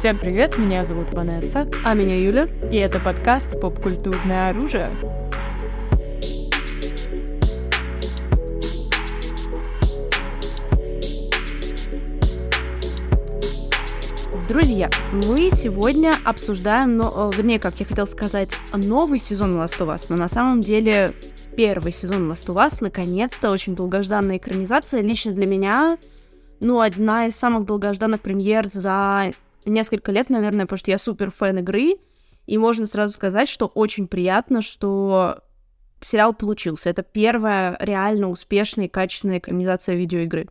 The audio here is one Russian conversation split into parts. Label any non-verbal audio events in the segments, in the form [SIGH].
Всем привет, меня зовут Ванесса, а меня Юля, и это подкаст «Поп-культурное оружие». Друзья, мы сегодня обсуждаем, но, э, вернее, как я хотела сказать, новый сезон Last of Us, но на самом деле первый сезон Last of Us, наконец-то, очень долгожданная экранизация. Лично для меня, ну, одна из самых долгожданных премьер за несколько лет, наверное, потому что я супер фэн игры, и можно сразу сказать, что очень приятно, что сериал получился. Это первая реально успешная и качественная экранизация видеоигры.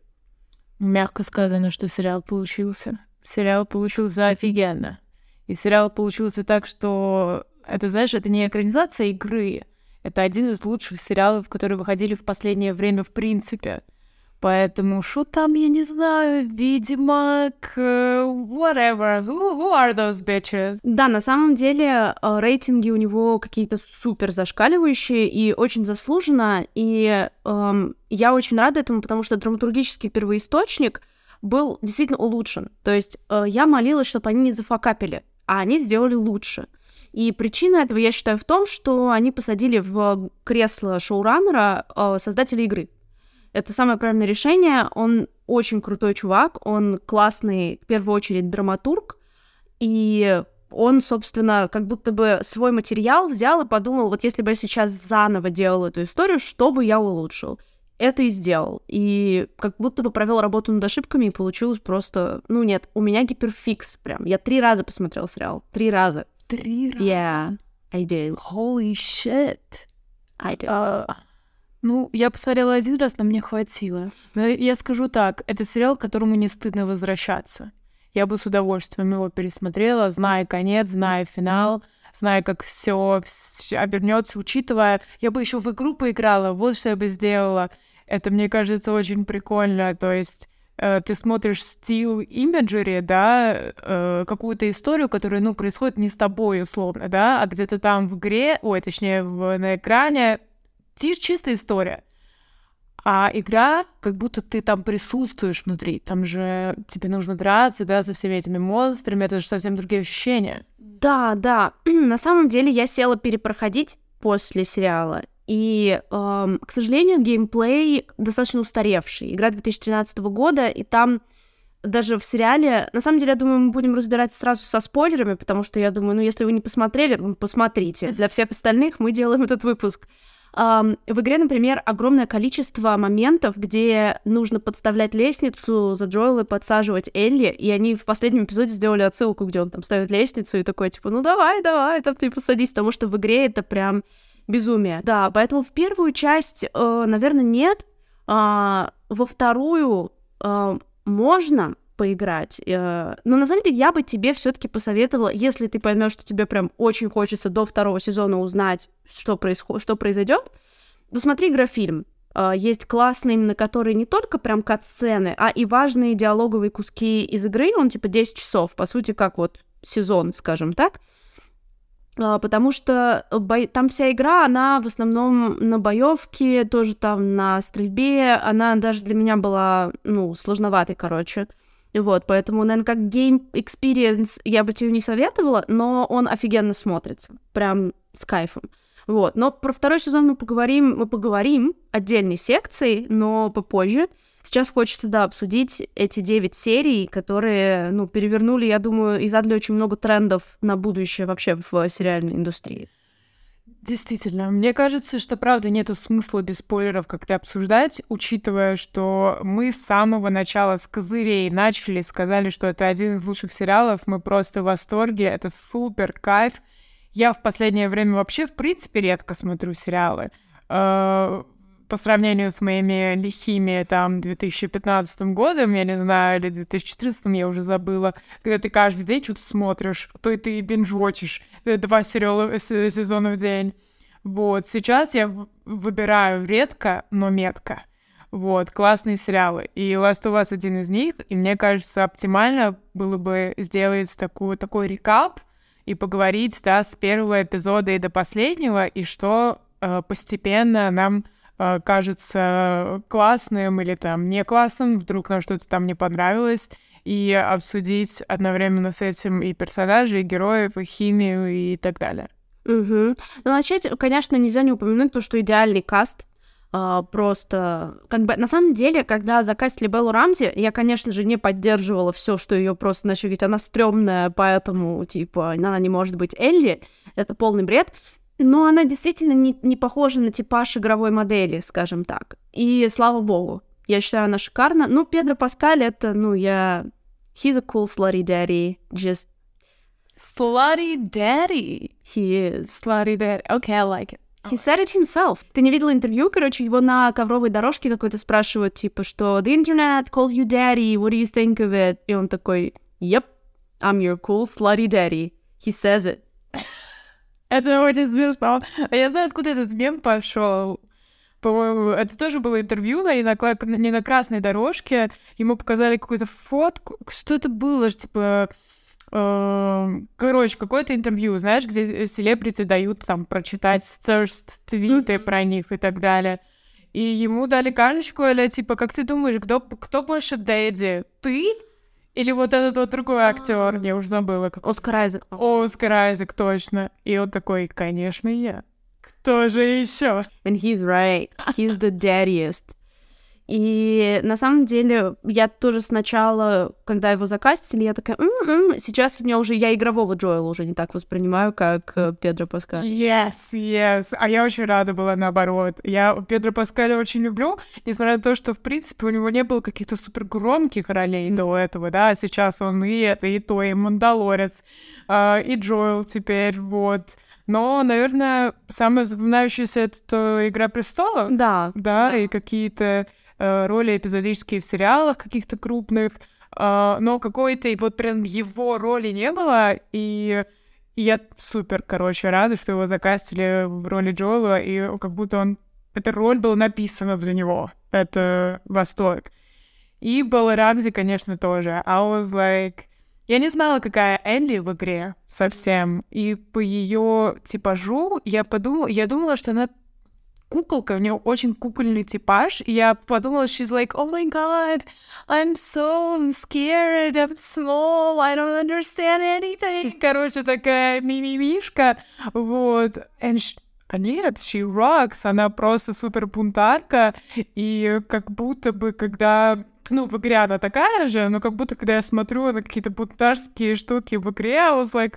Мягко сказано, что сериал получился. Сериал получился офигенно. И сериал получился так, что это, знаешь, это не экранизация игры, это один из лучших сериалов, которые выходили в последнее время в принципе. Поэтому что там, я не знаю, видимо, к whatever, who, who are those bitches? Да, на самом деле э, рейтинги у него какие-то супер зашкаливающие и очень заслуженно, и эм, я очень рада этому, потому что драматургический первоисточник был действительно улучшен. То есть э, я молилась, чтобы они не зафакапили, а они сделали лучше. И причина этого, я считаю, в том, что они посадили в кресло шоураннера э, создателя игры. Это самое правильное решение. Он очень крутой чувак, он классный, в первую очередь, драматург, и он, собственно, как будто бы свой материал взял и подумал, вот если бы я сейчас заново делал эту историю, что бы я улучшил? Это и сделал. И как будто бы провел работу над ошибками, и получилось просто... Ну нет, у меня гиперфикс прям. Я три раза посмотрел сериал. Три раза. Три раза? Yeah, I did. Holy shit. I did. Uh, ну, я посмотрела один раз, но мне хватило. Но я скажу так, это сериал, к которому не стыдно возвращаться. Я бы с удовольствием его пересмотрела, зная конец, зная финал, зная, как все обернется, учитывая, я бы еще в игру поиграла, вот что я бы сделала. Это, мне кажется, очень прикольно. То есть э, ты смотришь стил имиджери, да, э, какую-то историю, которая, ну, происходит не с тобой, условно, да, а где-то там в игре, ой, точнее, в, на экране чистая история. А игра, как будто ты там присутствуешь внутри. Там же тебе нужно драться, да, со всеми этими монстрами. Это же совсем другие ощущения. Да, да. [CLEARS THROAT] На самом деле я села перепроходить после сериала. И, эм, к сожалению, геймплей достаточно устаревший. Игра 2013 года, и там даже в сериале... На самом деле, я думаю, мы будем разбирать сразу со спойлерами, потому что я думаю, ну, если вы не посмотрели, посмотрите. Для всех остальных мы делаем этот выпуск. В игре, например, огромное количество моментов, где нужно подставлять лестницу за Джоэла и подсаживать Элли, и они в последнем эпизоде сделали отсылку, где он там ставит лестницу и такой, типа, ну давай, давай, там ты посадись, потому что в игре это прям безумие. Да, поэтому в первую часть, э, наверное, нет, а во вторую э, можно, поиграть. Э, но на самом деле я бы тебе все-таки посоветовала, если ты поймешь, что тебе прям очень хочется до второго сезона узнать, что, происход... что произойдет, посмотри игрофильм. Э, есть классный, на который не только прям кат-сцены, а и важные диалоговые куски из игры. Он типа 10 часов, по сути, как вот сезон, скажем так. Э, потому что бо... там вся игра, она в основном на боевке, тоже там на стрельбе. Она даже для меня была, ну, сложноватой, короче. Вот, поэтому, наверное, как game experience я бы тебе не советовала, но он офигенно смотрится. Прям с кайфом. Вот. Но про второй сезон мы поговорим, мы поговорим отдельной секцией, но попозже. Сейчас хочется, да, обсудить эти девять серий, которые, ну, перевернули, я думаю, и задали очень много трендов на будущее вообще в сериальной индустрии. Действительно, мне кажется, что правда нету смысла без спойлеров как-то обсуждать, учитывая, что мы с самого начала с козырей начали, сказали, что это один из лучших сериалов, мы просто в восторге, это супер кайф. Я в последнее время вообще, в принципе, редко смотрю сериалы. Э, по сравнению с моими лихими там 2015 годом, я не знаю, или 2014, я уже забыла, когда ты каждый день что-то смотришь, то и ты бинж-вотчишь э, два сериала, э, сезона в день. Вот, сейчас я выбираю редко, но метко. Вот, классные сериалы. И Last of Us один из них, и мне кажется, оптимально было бы сделать такую, такой рекап и поговорить, да, с первого эпизода и до последнего, и что э, постепенно нам э, кажется классным или там не классным, вдруг нам что-то там не понравилось, и обсудить одновременно с этим и персонажей, и героев, и химию, и так далее. Угу. Ну, начать, конечно, нельзя не упомянуть то, что идеальный каст. Uh, просто как бы на самом деле, когда закастили Беллу Рамзи, я, конечно же, не поддерживала все, что ее просто начали говорить, она стрёмная, поэтому, типа, она не может быть Элли. Это полный бред. Но она действительно не, не похожа на типаж игровой модели, скажем так. И слава богу, я считаю, она шикарна. Ну, Педро Паскаль, это, ну, я... He's a cool slutty daddy, just... Slutty daddy? He is. Slutty daddy. Okay, I like it. He said it himself. Ты не видела интервью, короче, его на ковровой дорожке какой-то спрашивают, типа, что The internet calls you daddy, what do you think of it? И он такой, Yep, I'm your cool slutty daddy. He says it. Это очень смешно. А я знаю, откуда этот мем пошел. По-моему, это тоже было интервью, но не на, не на красной дорожке. Ему показали какую-то фотку. Что это было? Типа, Эм, короче, какое-то интервью, знаешь, где селебрити дают там прочитать thirst твиты про них и так далее. И ему дали карточку, или типа, как ты думаешь, кто, кто больше Дэдди? Ты? Или вот этот вот другой актер? Я уже забыла. Как... Оскар Айзек. Оскар Айзек, точно. И он такой, конечно, я. Кто же еще? And he's right. He's the daddiest. И на самом деле я тоже сначала, когда его закастили, я такая, м-м-м", сейчас у меня уже, я игрового Джоэла уже не так воспринимаю, как э, Педро Паскаль. Yes, yes. А я очень рада была наоборот. Я Педро Паскаля очень люблю, несмотря на то, что, в принципе, у него не было каких-то супер громких ролей mm. до этого, да, сейчас он и это, и то, и Мандалорец, э, и Джоэл теперь, вот. Но, наверное, самая запоминающаяся это «Игра престолов». Да. Да, и какие-то роли эпизодические в сериалах каких-то крупных, э, но какой-то вот прям его роли не было, и я супер, короче, рада, что его закастили в роли Джоэла, и как будто он... Эта роль была написана для него. Это восторг. И Белла Рамзи, конечно, тоже. I was like... Я не знала, какая Элли в игре совсем. И по ее типажу я подумала, я думала, что она куколка, у нее очень кукольный типаж, и я подумала, she's like, oh my god, I'm so scared, I'm small, I don't understand anything. [LAUGHS] Короче, такая мимимишка, вот. And she, а нет, she rocks, она просто супер бунтарка, и как будто бы, когда ну, в игре она такая же, но как будто, когда я смотрю на какие-то бунтарские штуки в игре, I was like,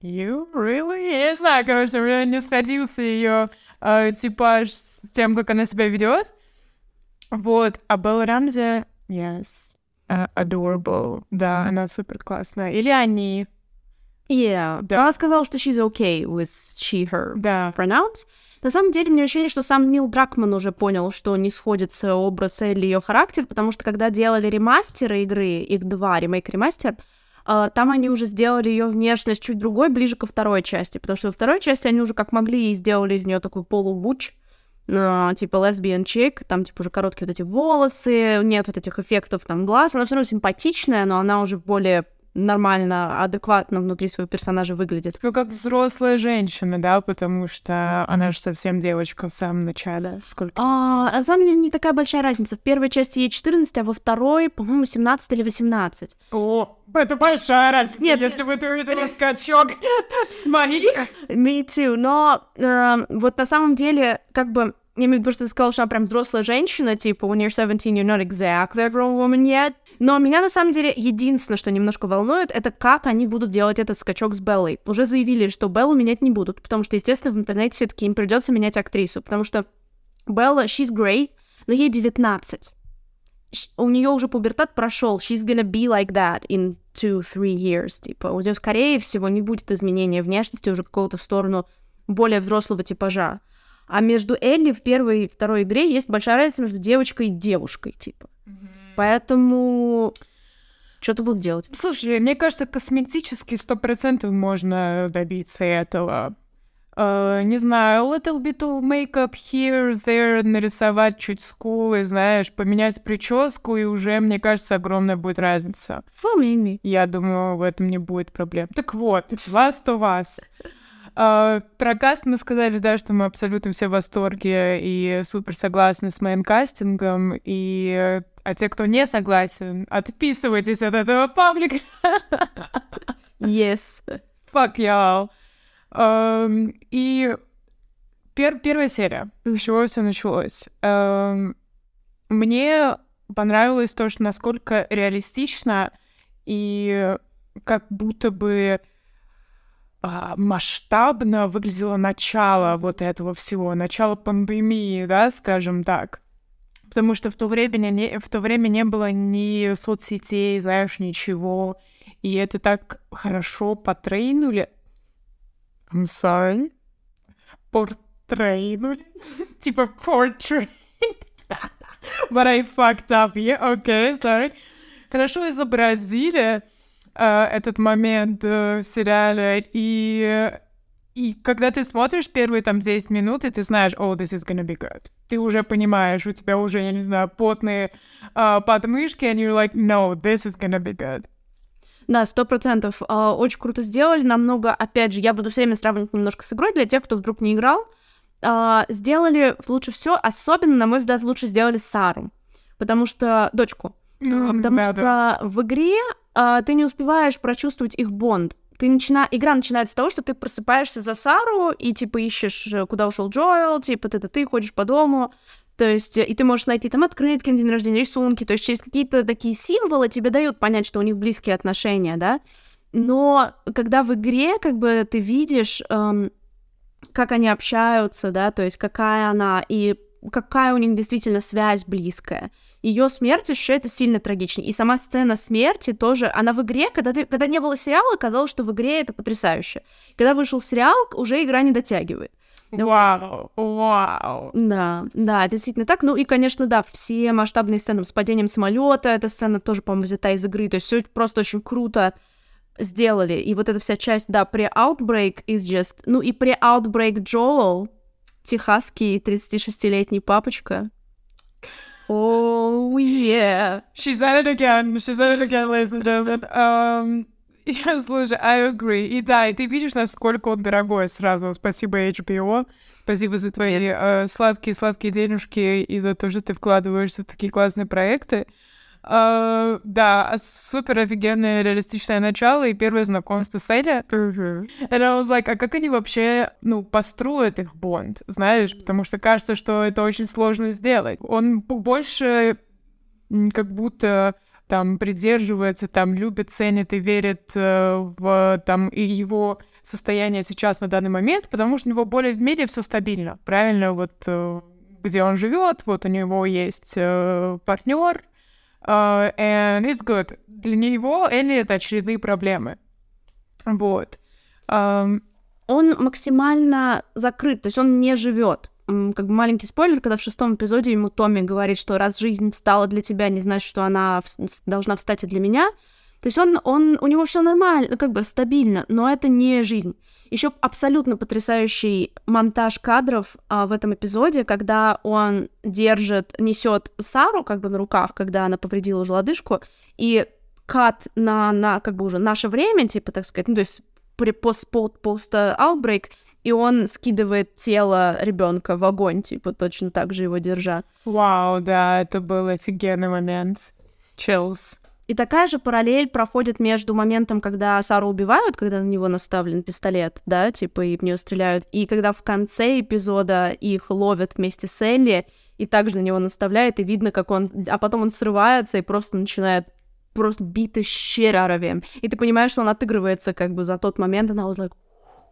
you really? Я не знаю, короче, у меня не сходился ее э, типаж с тем, как она себя ведет. Вот. А Белла Рамзи, yes, uh, adorable. Да, она супер классная. Или они. Yeah. Да. Она сказала, что she's okay with she, her да. pronouns. На самом деле, мне ощущение, что сам Нил Дракман уже понял, что не сходится образ Элли и ее характер, потому что когда делали ремастеры игры, их два, ремейк-ремастер, Uh, там они уже сделали ее внешность чуть другой, ближе ко второй части, потому что во второй части они уже как могли и сделали из нее такой полубуч, uh, типа лесбиян чик, там типа уже короткие вот эти волосы, нет вот этих эффектов там глаз, она все равно симпатичная, но она уже более нормально, адекватно внутри своего персонажа выглядит. Ну, как взрослая женщина, да, потому что она же совсем девочка в самом начале. Сколько? А, на самом деле не такая большая разница. В первой части ей 14, а во второй, по-моему, 17 или 18. О, это большая разница, Нет, если вы увидели скачок [LAUGHS] с моих. Me too, но э, вот на самом деле, как бы, я имею в виду, что ты сказала, что она прям взрослая женщина, типа, when you're 17, you're not exactly a grown woman yet. Но меня на самом деле единственное, что немножко волнует, это как они будут делать этот скачок с Беллой. Уже заявили, что Беллу менять не будут, потому что, естественно, в интернете все-таки им придется менять актрису, потому что Белла, she's great, но ей 19. У нее уже пубертат прошел. She's gonna be like that in two, three years. Типа, у нее, скорее всего, не будет изменения внешности уже какого-то в сторону более взрослого типажа. А между Элли в первой и второй игре есть большая разница между девочкой и девушкой, типа. Mm-hmm. Поэтому что-то будут делать. Слушай, мне кажется, косметически сто процентов можно добиться этого. Uh, не знаю, little bit of makeup here, there, нарисовать чуть скулы, знаешь, поменять прическу, и уже, мне кажется, огромная будет разница. Well. Я думаю, в этом не будет проблем. Так вот, вас то вас. Uh, про каст мы сказали, да, что мы абсолютно все в восторге и супер согласны с моим кастингом. И а те, кто не согласен, отписывайтесь от этого паблика. Yes. Fuck y'all. Um, и пер первая серия. С чего все началось? Um, мне понравилось то, что насколько реалистично и как будто бы а, масштабно выглядело начало вот этого всего, начало пандемии, да, скажем так. Потому что в то время не, в то время не было ни соцсетей, знаешь, ничего. И это так хорошо потрейнули. I'm sorry. Портрейнули. [LAUGHS] типа портрейт. [LAUGHS] But I fucked up. Yeah, okay, sorry. Хорошо изобразили uh, этот момент uh, в сериале, и, и когда ты смотришь первые там 10 минут, и ты знаешь, oh, this is gonna be good. Ты уже понимаешь, у тебя уже, я не знаю, потные uh, подмышки, and you're like, no, this is gonna be good. Да, сто процентов. Очень круто сделали. Намного, опять же, я буду все время сравнивать немножко с игрой для тех, кто вдруг не играл. Uh, сделали лучше все, особенно, на мой взгляд, лучше сделали Сару, потому что дочку, mm, потому да, что да. в игре uh, ты не успеваешь прочувствовать их бонд. Ты начина... Игра начинается с того, что ты просыпаешься за Сару и типа ищешь, э, куда ушел Джоэл, типа ты, ты, ходишь по дому, то есть, и ты можешь найти там открытки на день рождения, рисунки, то есть через какие-то такие символы тебе дают понять, что у них близкие отношения, да. Но когда в игре, как бы, ты видишь эм, как они общаются, да, то есть какая она и какая у них действительно связь близкая. Ее смерть ощущается сильно трагичней. И сама сцена смерти тоже, она в игре, когда, ты, когда не было сериала, казалось, что в игре это потрясающе. Когда вышел сериал, уже игра не дотягивает. Вау, вау. Да, да, это действительно так. Ну и, конечно, да, все масштабные сцены с падением самолета, эта сцена тоже, по-моему, взята из игры. То есть все просто очень круто сделали. И вот эта вся часть, да, pre-outbreak is just... Ну и pre-outbreak Joel, техасский 36-летний папочка. Oh, yeah. She's at it again. She's at it again, ladies and gentlemen. Um, я, слушай, I agree. И да, и ты видишь, насколько он дорогой сразу. Спасибо HBO. Спасибо за твои сладкие-сладкие uh, денежки и за то, что ты вкладываешься в такие классные проекты. Uh, да, а супер офигенное реалистичное начало и первое знакомство с Элли. Mm-hmm. And I was like, а как они вообще, ну, построят их бонд, знаешь? Потому что кажется, что это очень сложно сделать. Он больше как будто там придерживается, там любит, ценит и верит э, в там и его состояние сейчас на данный момент, потому что у него более в мире все стабильно, правильно? Вот э, где он живет, вот у него есть э, партнер, Uh, and it's good. Для него Элли это очередные проблемы. Вот. Um, он максимально закрыт, то есть он не живет. Как бы маленький спойлер, когда в шестом эпизоде ему Томми говорит, что раз жизнь стала для тебя, не значит, что она должна встать и для меня. То есть он, он, у него все нормально, как бы стабильно, но это не жизнь. Еще абсолютно потрясающий монтаж кадров а, в этом эпизоде, когда он держит, несет Сару как бы на руках, когда она повредила уже лодыжку, и кат на, на как бы уже наше время, типа, так сказать, ну, то есть при пост, пост, пост outbreak, и он скидывает тело ребенка в огонь, типа, точно так же его держа. Вау, да, это был офигенный момент. Chills. И такая же параллель проходит между моментом, когда Сару убивают, когда на него наставлен пистолет, да, типа, и в нее стреляют, и когда в конце эпизода их ловят вместе с Элли, и также на него наставляет, и видно, как он... А потом он срывается и просто начинает просто of him. И ты понимаешь, что он отыгрывается как бы за тот момент, и она was like,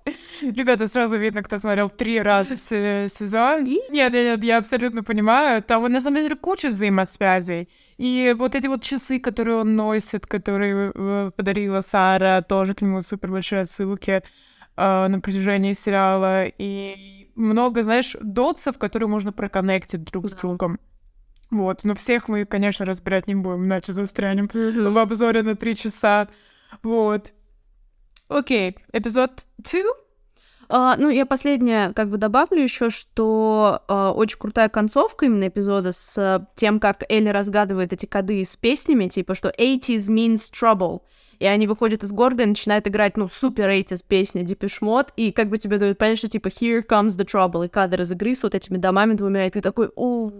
[LAUGHS] Ребята, сразу видно, кто смотрел три раза сезон. Нет, нет, нет, я абсолютно понимаю. Там на самом деле куча взаимосвязей. И вот эти вот часы, которые он носит, которые э, подарила Сара, тоже к нему супер большие отсылки э, на протяжении сериала. И много, знаешь, дотсов, которые можно проконнектить друг с другом. Вот, но всех мы, конечно, разбирать не будем, иначе застрянем в обзоре на три часа. Вот. Окей, эпизод 2? Uh, ну, я последнее как бы добавлю еще, что uh, очень крутая концовка именно эпизода с uh, тем, как Элли разгадывает эти коды с песнями, типа, что 80s means trouble. и они выходят из города и начинают играть, ну, супер эйтис песня Depeche Mode, и как бы тебе дают понять, что типа here comes the trouble, и кадр из игры с вот этими домами двумя, и ты такой, о,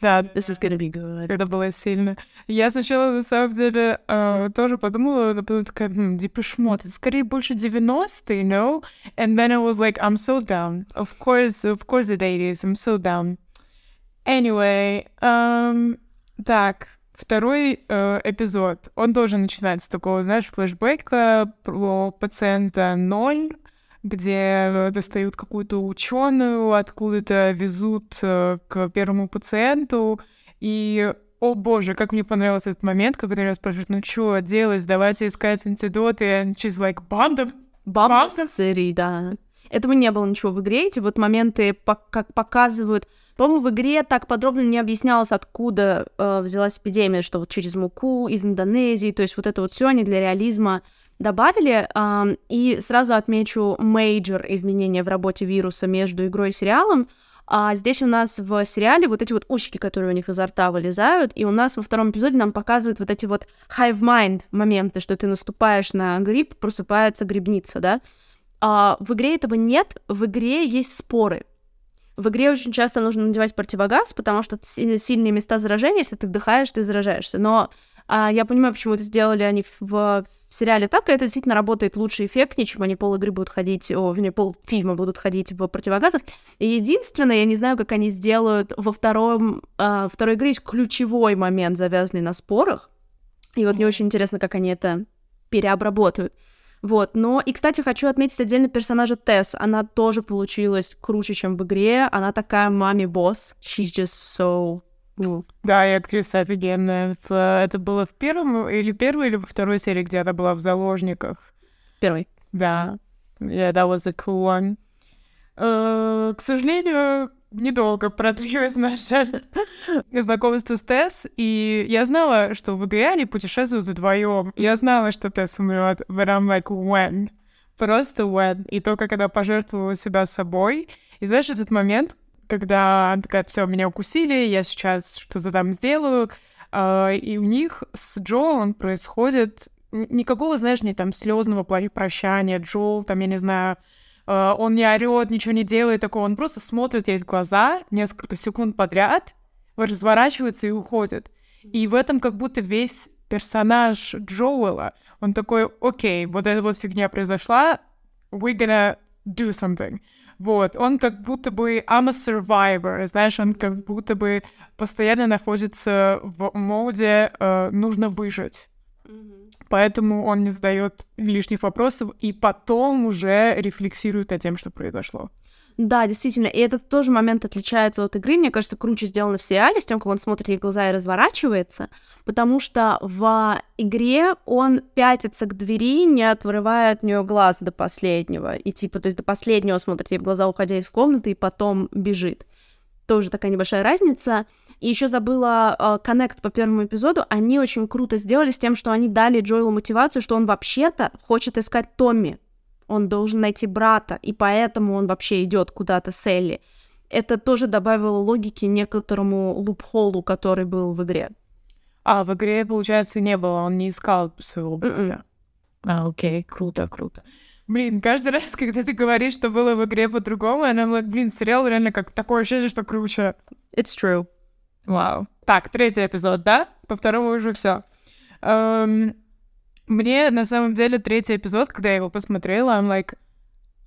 Да, this is gonna be good. это было сильно. Я сначала, на самом деле, э, тоже подумала, но потом такая, хм, это скорее больше 90-е, no? And then I was like, I'm so down. Of course, of course it 80s, I'm so down. Anyway, эм, так, второй э, эпизод, он тоже начинается с такого, знаешь, флешбека про пациента 0, где достают какую-то ученую, откуда-то везут э, к первому пациенту, и о боже, как мне понравился этот момент, когда я спрашивают, ну что делать, давайте искать антидоты, and she's like, банда? Сири, да. Этого не было ничего в игре, эти вот моменты, как показывают... По-моему, в игре так подробно не объяснялось, откуда э, взялась эпидемия, что вот через муку из Индонезии, то есть вот это вот все они для реализма добавили. ам, и сразу отмечу major изменения в работе вируса между игрой и сериалом. А здесь у нас в сериале вот эти вот усики, которые у них изо рта вылезают, и у нас во втором эпизоде нам показывают вот эти вот hive mind моменты, что ты наступаешь на гриб, просыпается грибница, да. А в игре этого нет, в игре есть споры. В игре очень часто нужно надевать противогаз, потому что си- сильные места заражения, если ты вдыхаешь, ты заражаешься. Но а, я понимаю, почему это сделали они в, в сериале так, и это действительно работает лучше эффектнее, чем они пол игры будут ходить, о, вернее, пол фильма будут ходить в противогазах. И единственное, я не знаю, как они сделают во втором, а, второй игре есть ключевой момент, завязанный на спорах. И вот мне очень интересно, как они это переобработают. Вот, но и, кстати, хочу отметить отдельно персонажа Тесс. Она тоже получилась круче, чем в игре. Она такая мами-босс. She's just so... ну, Да, и актриса офигенная. Это было в первом или первой, или во второй серии, где она была в заложниках. первый. Да. Yeah, that was a cool one. Э, к сожалению, недолго продлилось наше [LAUGHS] знакомство с Тесс, и я знала, что в игре они путешествуют вдвоем. Я знала, что Тесс умрет, but I'm like, when? Просто when. И то, как она пожертвовала себя собой. И знаешь, этот момент, когда она такая, все, меня укусили, я сейчас что-то там сделаю, а, и у них с Джоэлом происходит никакого, знаешь, не там слезного прощания. Джоэл, там, я не знаю, э, он не орет, ничего не делает такого, он просто смотрит ей в глаза несколько секунд подряд, разворачивается и уходит. И в этом как будто весь персонаж Джоэла, он такой, окей, вот эта вот фигня произошла, we're gonna do something. Вот, он как будто бы I'm a survivor, знаешь, он как будто бы постоянно находится в моде э, нужно выжить. Поэтому он не задает лишних вопросов и потом уже рефлексирует о тем, что произошло. Да, действительно, и этот тоже момент отличается от игры, мне кажется, круче сделано в сериале, с тем, как он смотрит ей в глаза и разворачивается, потому что в игре он пятится к двери, не отрывая от нее глаз до последнего, и типа, то есть до последнего смотрит ей в глаза, уходя из комнаты, и потом бежит. Тоже такая небольшая разница. И еще забыла э, коннект по первому эпизоду. Они очень круто сделали с тем, что они дали Джоэлу мотивацию, что он вообще-то хочет искать Томми. Он должен найти брата, и поэтому он вообще идет куда-то с Элли. Это тоже добавило логики некоторому лупхолу, который был в игре. А, в игре, получается, не было, он не искал своего Мгм. брата. А, окей, круто, круто. Блин, каждый [LAUGHS] раз, когда ты говоришь, что было в игре по-другому, она блин, сериал реально как такое ощущение, что круче. It's true. Вау. Так, третий эпизод, да? По второму уже все. Мне, на самом деле, третий эпизод, когда я его посмотрела, I'm like,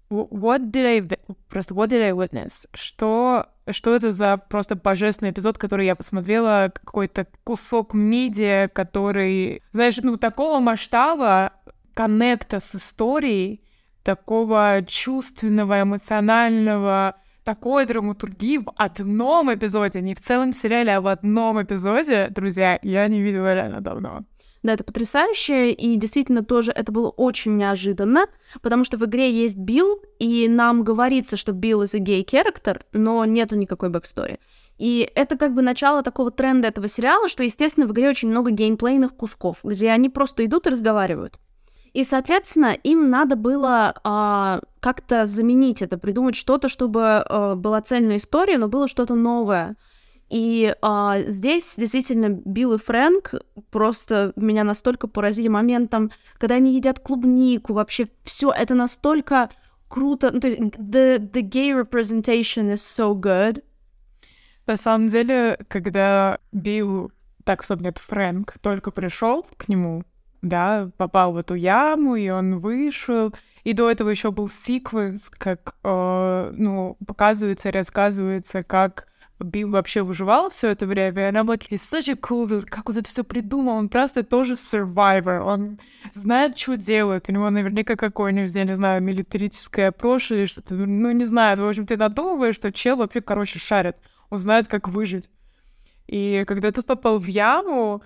"Wh- what did I... Просто what did I witness? Что, что это за просто божественный эпизод, который я посмотрела, какой-то кусок медиа, который, знаешь, ну, такого масштаба коннекта с историей, такого чувственного, эмоционального, такой драматургии в одном эпизоде, не в целом сериале, а в одном эпизоде, друзья, я не видела реально давно. Да, это потрясающе, и действительно тоже это было очень неожиданно, потому что в игре есть Билл, и нам говорится, что Билл gay character, но нету никакой backstory. И это как бы начало такого тренда этого сериала, что, естественно, в игре очень много геймплейных кусков, где они просто идут и разговаривают. И, соответственно, им надо было а, как-то заменить это, придумать что-то, чтобы а, была цельная история, но было что-то новое. И а, здесь действительно Билл и Фрэнк просто меня настолько поразили моментом, когда они едят клубнику, вообще все это настолько круто. Ну, то есть the, the gay representation is so good. На самом деле, когда Билл, так, собственно, это Фрэнк, только пришел к нему, да, попал в эту яму, и он вышел, и до этого еще был секвенс, как, э, ну, показывается, рассказывается, как Билл вообще выживал все это время, и она like, he's such a cool dude, как он это все придумал, он просто тоже survivor, он знает, что делает, у него наверняка какое-нибудь, я не знаю, милитаристское прошлое или что-то, ну, не знаю, в общем, ты надумываешь, что чел вообще, короче, шарит, он знает, как выжить. И когда тот попал в яму,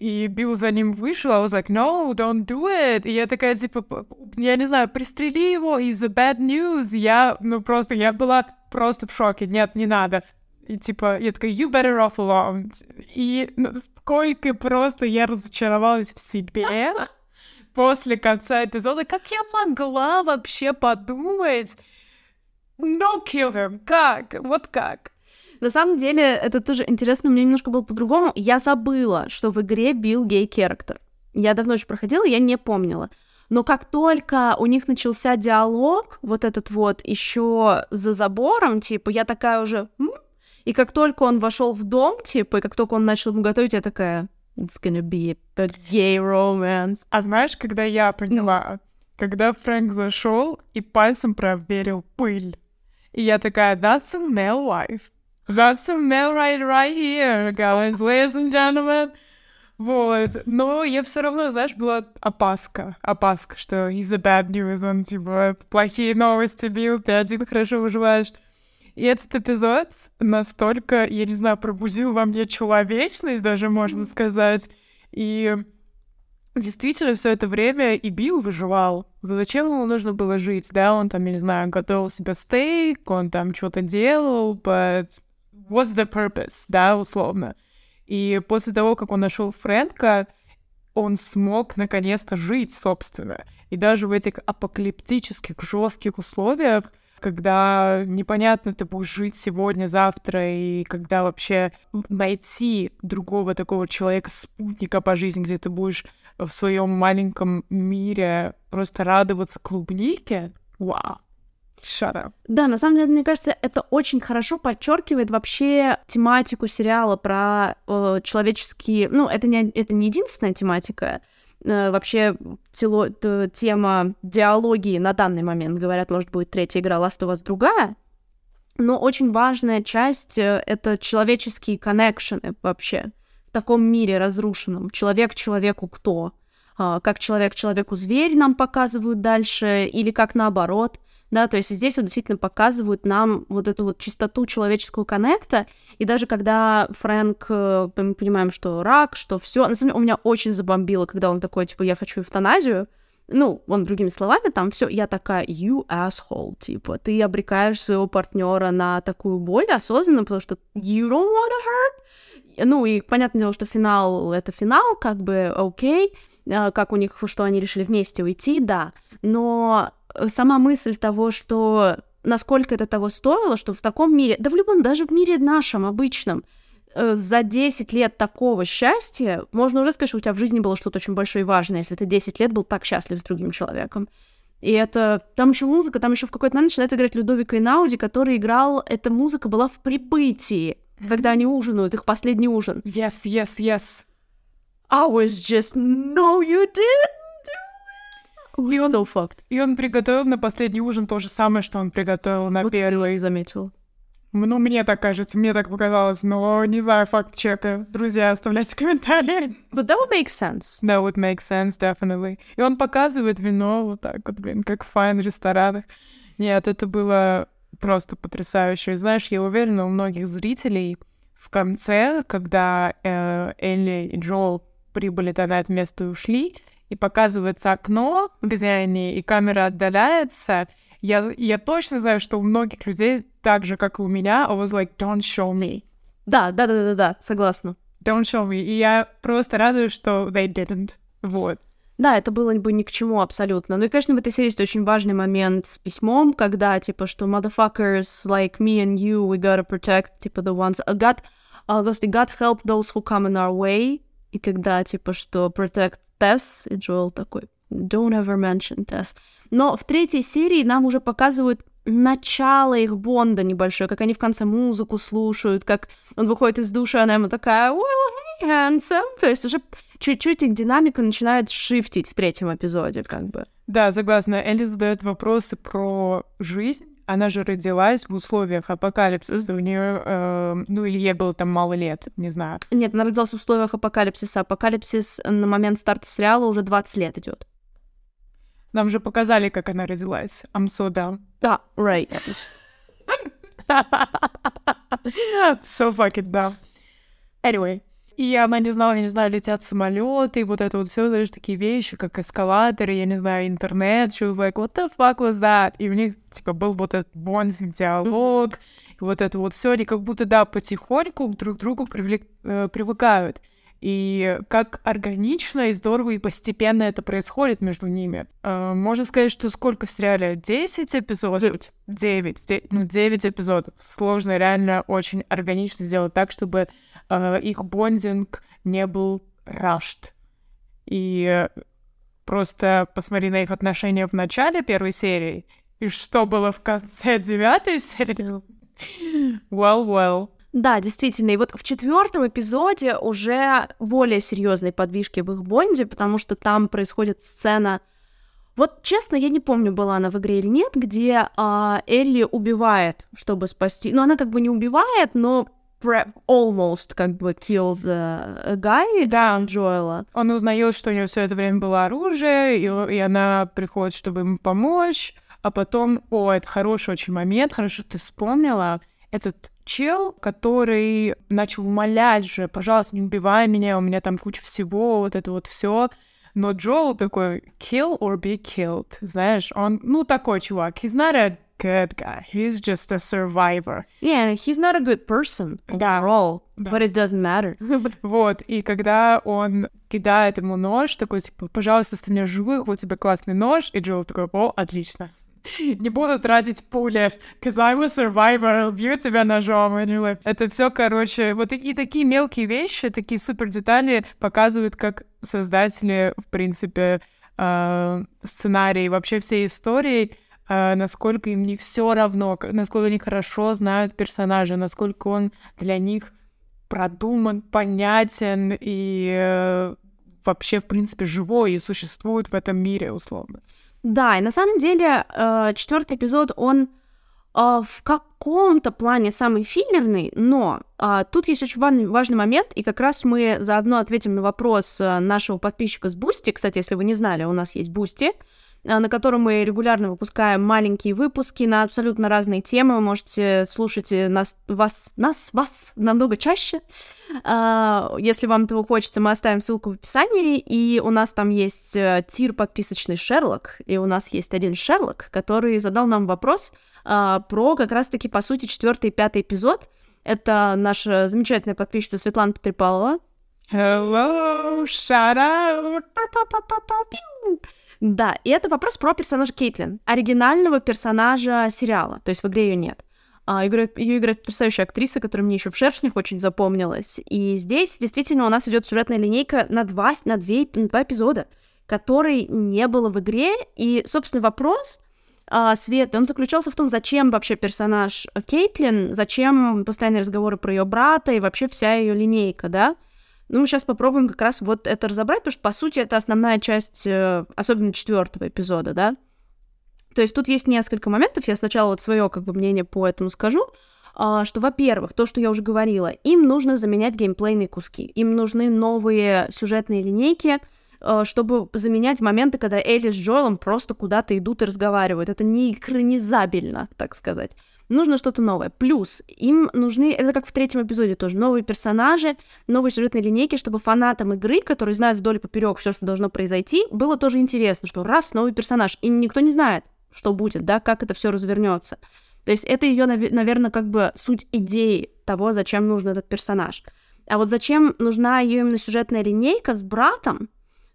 и Билл за ним вышел, I was like, no, don't do it. И я такая, типа, я не знаю, пристрели его, из bad news. Я, ну, просто, я была просто в шоке. Нет, не надо. И типа, я такая, you better off alone. И сколько просто я разочаровалась в себе [LAUGHS] после конца эпизода. Как я могла вообще подумать, no kill him, как, вот как? На самом деле, это тоже интересно, мне немножко было по-другому. Я забыла, что в игре бил гей-керактер. Я давно еще проходила, я не помнила. Но как только у них начался диалог, вот этот вот еще за забором, типа, я такая уже, М? И как только он вошел в дом, типа, и как только он начал ему готовить, я такая, it's gonna be a gay romance. А знаешь, когда я поняла, когда Фрэнк зашел и пальцем проверил пыль, и я такая, that's a male wife. That's a male right right here, guys, ladies and gentlemen. Вот. Но я все равно, знаешь, была опаска. Опаска, что из-за bad news он, типа, плохие новости бил, ты один хорошо выживаешь. И этот эпизод настолько, я не знаю, пробудил во мне человечность, даже можно сказать. И действительно все это время и Билл выживал. Зачем ему нужно было жить, да? Он там, я не знаю, готовил себе стейк, он там что-то делал, but what's the purpose, да, условно. И после того, как он нашел Фрэнка, он смог наконец-то жить, собственно. И даже в этих апокалиптических, жестких условиях когда непонятно, ты будешь жить сегодня, завтра, и когда вообще найти другого такого человека, спутника по жизни, где ты будешь в своем маленьком мире просто радоваться клубнике, вау. Up. Да, на самом деле, мне кажется, это очень хорошо подчеркивает вообще тематику сериала про э, человеческие... Ну, это не, это не единственная тематика, вообще тело, тема диалогии на данный момент, говорят, может, будет третья игра Last of Us другая, но очень важная часть э, — это человеческие коннекшены вообще в таком мире разрушенном. Человек человеку кто? А, как человек человеку зверь нам показывают дальше, или как наоборот — да, то есть здесь вот действительно показывают нам вот эту вот чистоту человеческого коннекта, и даже когда Фрэнк, э, мы понимаем, что рак, что все, на самом деле у меня очень забомбило, когда он такой, типа, я хочу эвтаназию, ну, он другими словами, там все, я такая, you asshole, типа, ты обрекаешь своего партнера на такую боль осознанно, потому что you don't wanna hurt. Ну, и понятное дело, что финал — это финал, как бы, окей, okay, как у них, что они решили вместе уйти, да, но Э, сама мысль того, что насколько это того стоило, что в таком мире, да в любом, даже в мире нашем, обычном, э, за 10 лет такого счастья, можно уже сказать, что у тебя в жизни было что-то очень большое и важное, если ты 10 лет был так счастлив с другим человеком. И это... Там еще музыка, там еще в какой-то момент начинает играть Людовика Инауди, который играл... Эта музыка была в прибытии, когда они ужинают, их последний ужин. Yes, yes, yes. I was just... No, you didn't! И он, so fucked. И он приготовил на последний ужин то же самое, что он приготовил на вот первый. заметил. Ну, мне так кажется, мне так показалось, но не знаю, факт чека. Друзья, оставляйте комментарии. But that would make sense. That would make sense, definitely. И он показывает вино вот так вот, блин, как в файн-ресторанах. Нет, это было просто потрясающе. знаешь, я уверена, у многих зрителей в конце, когда э, Элли и Джоэл прибыли тогда на это место и ушли, и показывается окно, где они, и камера отдаляется, я, я точно знаю, что у многих людей, так же, как и у меня, I was like, don't show me. Да, да, да, да, да, согласна. Don't show me. И я просто радуюсь, что they didn't. Вот. Да, это было бы ни к чему абсолютно. Ну и, конечно, в этой серии есть очень важный момент с письмом, когда, типа, что motherfuckers like me and you, we gotta protect, типа, the ones... God, uh, God help those who come in our way, и когда, типа, что protect Tess, и Джоэл такой, don't ever mention Tess. Но в третьей серии нам уже показывают начало их бонда небольшое, как они в конце музыку слушают, как он выходит из душа, она ему такая, well, hey, handsome. То есть уже чуть-чуть их динамика начинает шифтить в третьем эпизоде, как бы. Да, согласна. Элли задает вопросы про жизнь. Она же родилась в условиях апокалипсиса. У нее, э, ну или ей было там мало лет, не знаю. Нет, она родилась в условиях апокалипсиса. Апокалипсис на момент старта сериала уже 20 лет идет. Нам же показали, как она родилась. I'm so dumb. Да, right. [LAUGHS] so fucking dumb. Anyway, и она не знала, я не знаю, летят самолеты, и вот это вот все, знаешь, такие вещи, как эскалаторы, я не знаю, интернет. She was like, what the fuck was that? И у них, типа, был вот этот bonding диалог, и вот это вот все, они как будто, да, потихоньку друг к другу привлек, э, привыкают. И как органично и здорово и постепенно это происходит между ними. Э, можно сказать, что сколько в сериале? 10 эпизодов? 9. 9. Ну, 9 эпизодов. Сложно реально очень органично сделать так, чтобы э, их бондинг не был rushed. И просто посмотри на их отношения в начале первой серии, и что было в конце [LAUGHS] девятой серии. Well, well. Да, действительно. И вот в четвертом эпизоде уже более серьезные подвижки в их бонде, потому что там происходит сцена. Вот честно, я не помню, была она в игре или нет, где а, Элли убивает, чтобы спасти. Ну, она как бы не убивает, но almost как бы kills a, a guy, да. Джоэла. Он узнает, что у него все это время было оружие, и, и она приходит, чтобы ему помочь, а потом, о, это хороший очень момент, хорошо ты вспомнила, этот чел, который начал умолять же, пожалуйста, не убивай меня, у меня там куча всего, вот это вот все. Но Джоэл такой kill or be killed, знаешь, он, ну, такой чувак. He's not a good guy. He's just a survivor. Yeah, he's not a good person overall, да. but it doesn't matter. [LAUGHS] вот, и когда он кидает ему нож, такой, типа, пожалуйста, останешь живых, вот тебе классный нож, и Джоэл такой, о, отлично. [LAUGHS] не буду тратить пули, cause I'm a survivor, бью тебя ножом. Это все, короче, вот и, и такие мелкие вещи, такие супер детали показывают, как создатели, в принципе, э, сценарий, вообще всей истории, э, насколько им не все равно, насколько они хорошо знают персонажа, насколько он для них продуман, понятен и э, вообще, в принципе, живой и существует в этом мире, условно. Да, и на самом деле э, четвертый эпизод, он э, в каком-то плане самый филлерный, но э, тут есть очень важный, важный момент, и как раз мы заодно ответим на вопрос нашего подписчика с Boosty. Кстати, если вы не знали, у нас есть Boosty. На котором мы регулярно выпускаем маленькие выпуски на абсолютно разные темы. Вы можете слушать э, нас, вас, нас, вас намного чаще. А, если вам этого хочется, мы оставим ссылку в описании. И у нас там есть э, тир подписочный Шерлок. И у нас есть один Шерлок, который задал нам вопрос а, про как раз-таки, по сути, четвертый и пятый эпизод. Это наша замечательная подписчица Светлана Петрипалова. Hello, shout out. Да, и это вопрос про персонажа Кейтлин, оригинального персонажа сериала, то есть в игре ее нет. А, ее играет потрясающая актриса, которая мне еще в «Шершнях» очень запомнилась. И здесь действительно у нас идет сюжетная линейка на два, на, две, на два эпизода, которой не было в игре. И, собственно, вопрос а, Светы, он заключался в том, зачем вообще персонаж Кейтлин, зачем постоянные разговоры про ее брата и вообще вся ее линейка, да? Ну, мы сейчас попробуем как раз вот это разобрать, потому что, по сути, это основная часть, э, особенно четвертого эпизода, да. То есть тут есть несколько моментов, я сначала вот свое как бы мнение по этому скажу, а, что, во-первых, то, что я уже говорила, им нужно заменять геймплейные куски, им нужны новые сюжетные линейки, э, чтобы заменять моменты, когда Элли с Джоэлом просто куда-то идут и разговаривают. Это не экранизабельно, так сказать нужно что-то новое. Плюс им нужны, это как в третьем эпизоде тоже, новые персонажи, новые сюжетные линейки, чтобы фанатам игры, которые знают вдоль и поперек все, что должно произойти, было тоже интересно, что раз новый персонаж, и никто не знает, что будет, да, как это все развернется. То есть это ее, наверное, как бы суть идеи того, зачем нужен этот персонаж. А вот зачем нужна ее именно сюжетная линейка с братом,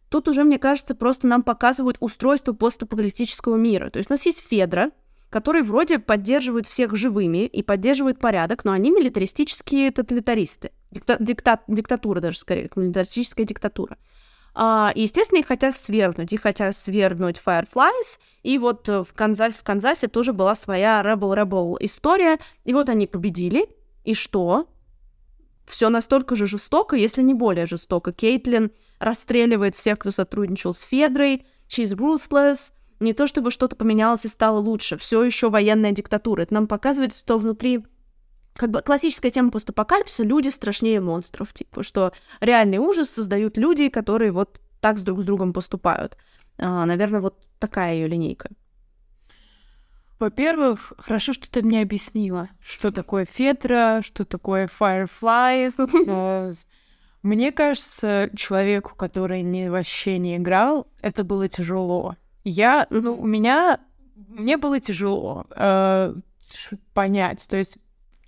тут уже, мне кажется, просто нам показывают устройство постапокалиптического мира. То есть у нас есть Федра, который вроде поддерживает всех живыми и поддерживает порядок, но они милитаристические тоталитаристы. Дикта- дикта- диктатура даже, скорее, коммунистическая диктатура. А, естественно, их хотят свергнуть. Их хотят свергнуть Fireflies. И вот в Канзасе, в Канзасе тоже была своя Rebel-Rebel история. И вот они победили. И что? Все настолько же жестоко, если не более жестоко. Кейтлин расстреливает всех, кто сотрудничал с Федрой. She's ruthless. Не то чтобы что-то поменялось и стало лучше. Все еще военная диктатура. Это нам показывает, что внутри как бы классическая тема постапокалипсиса люди страшнее монстров, типа, что реальный ужас создают люди, которые вот так с друг с другом поступают. А, наверное, вот такая ее линейка. Во-первых, хорошо, что ты мне объяснила, что такое Фетра, что такое Fireflies. Мне кажется, человеку, который не, вообще не играл, это было тяжело. Я, ну, у меня, мне было тяжело э, понять. То есть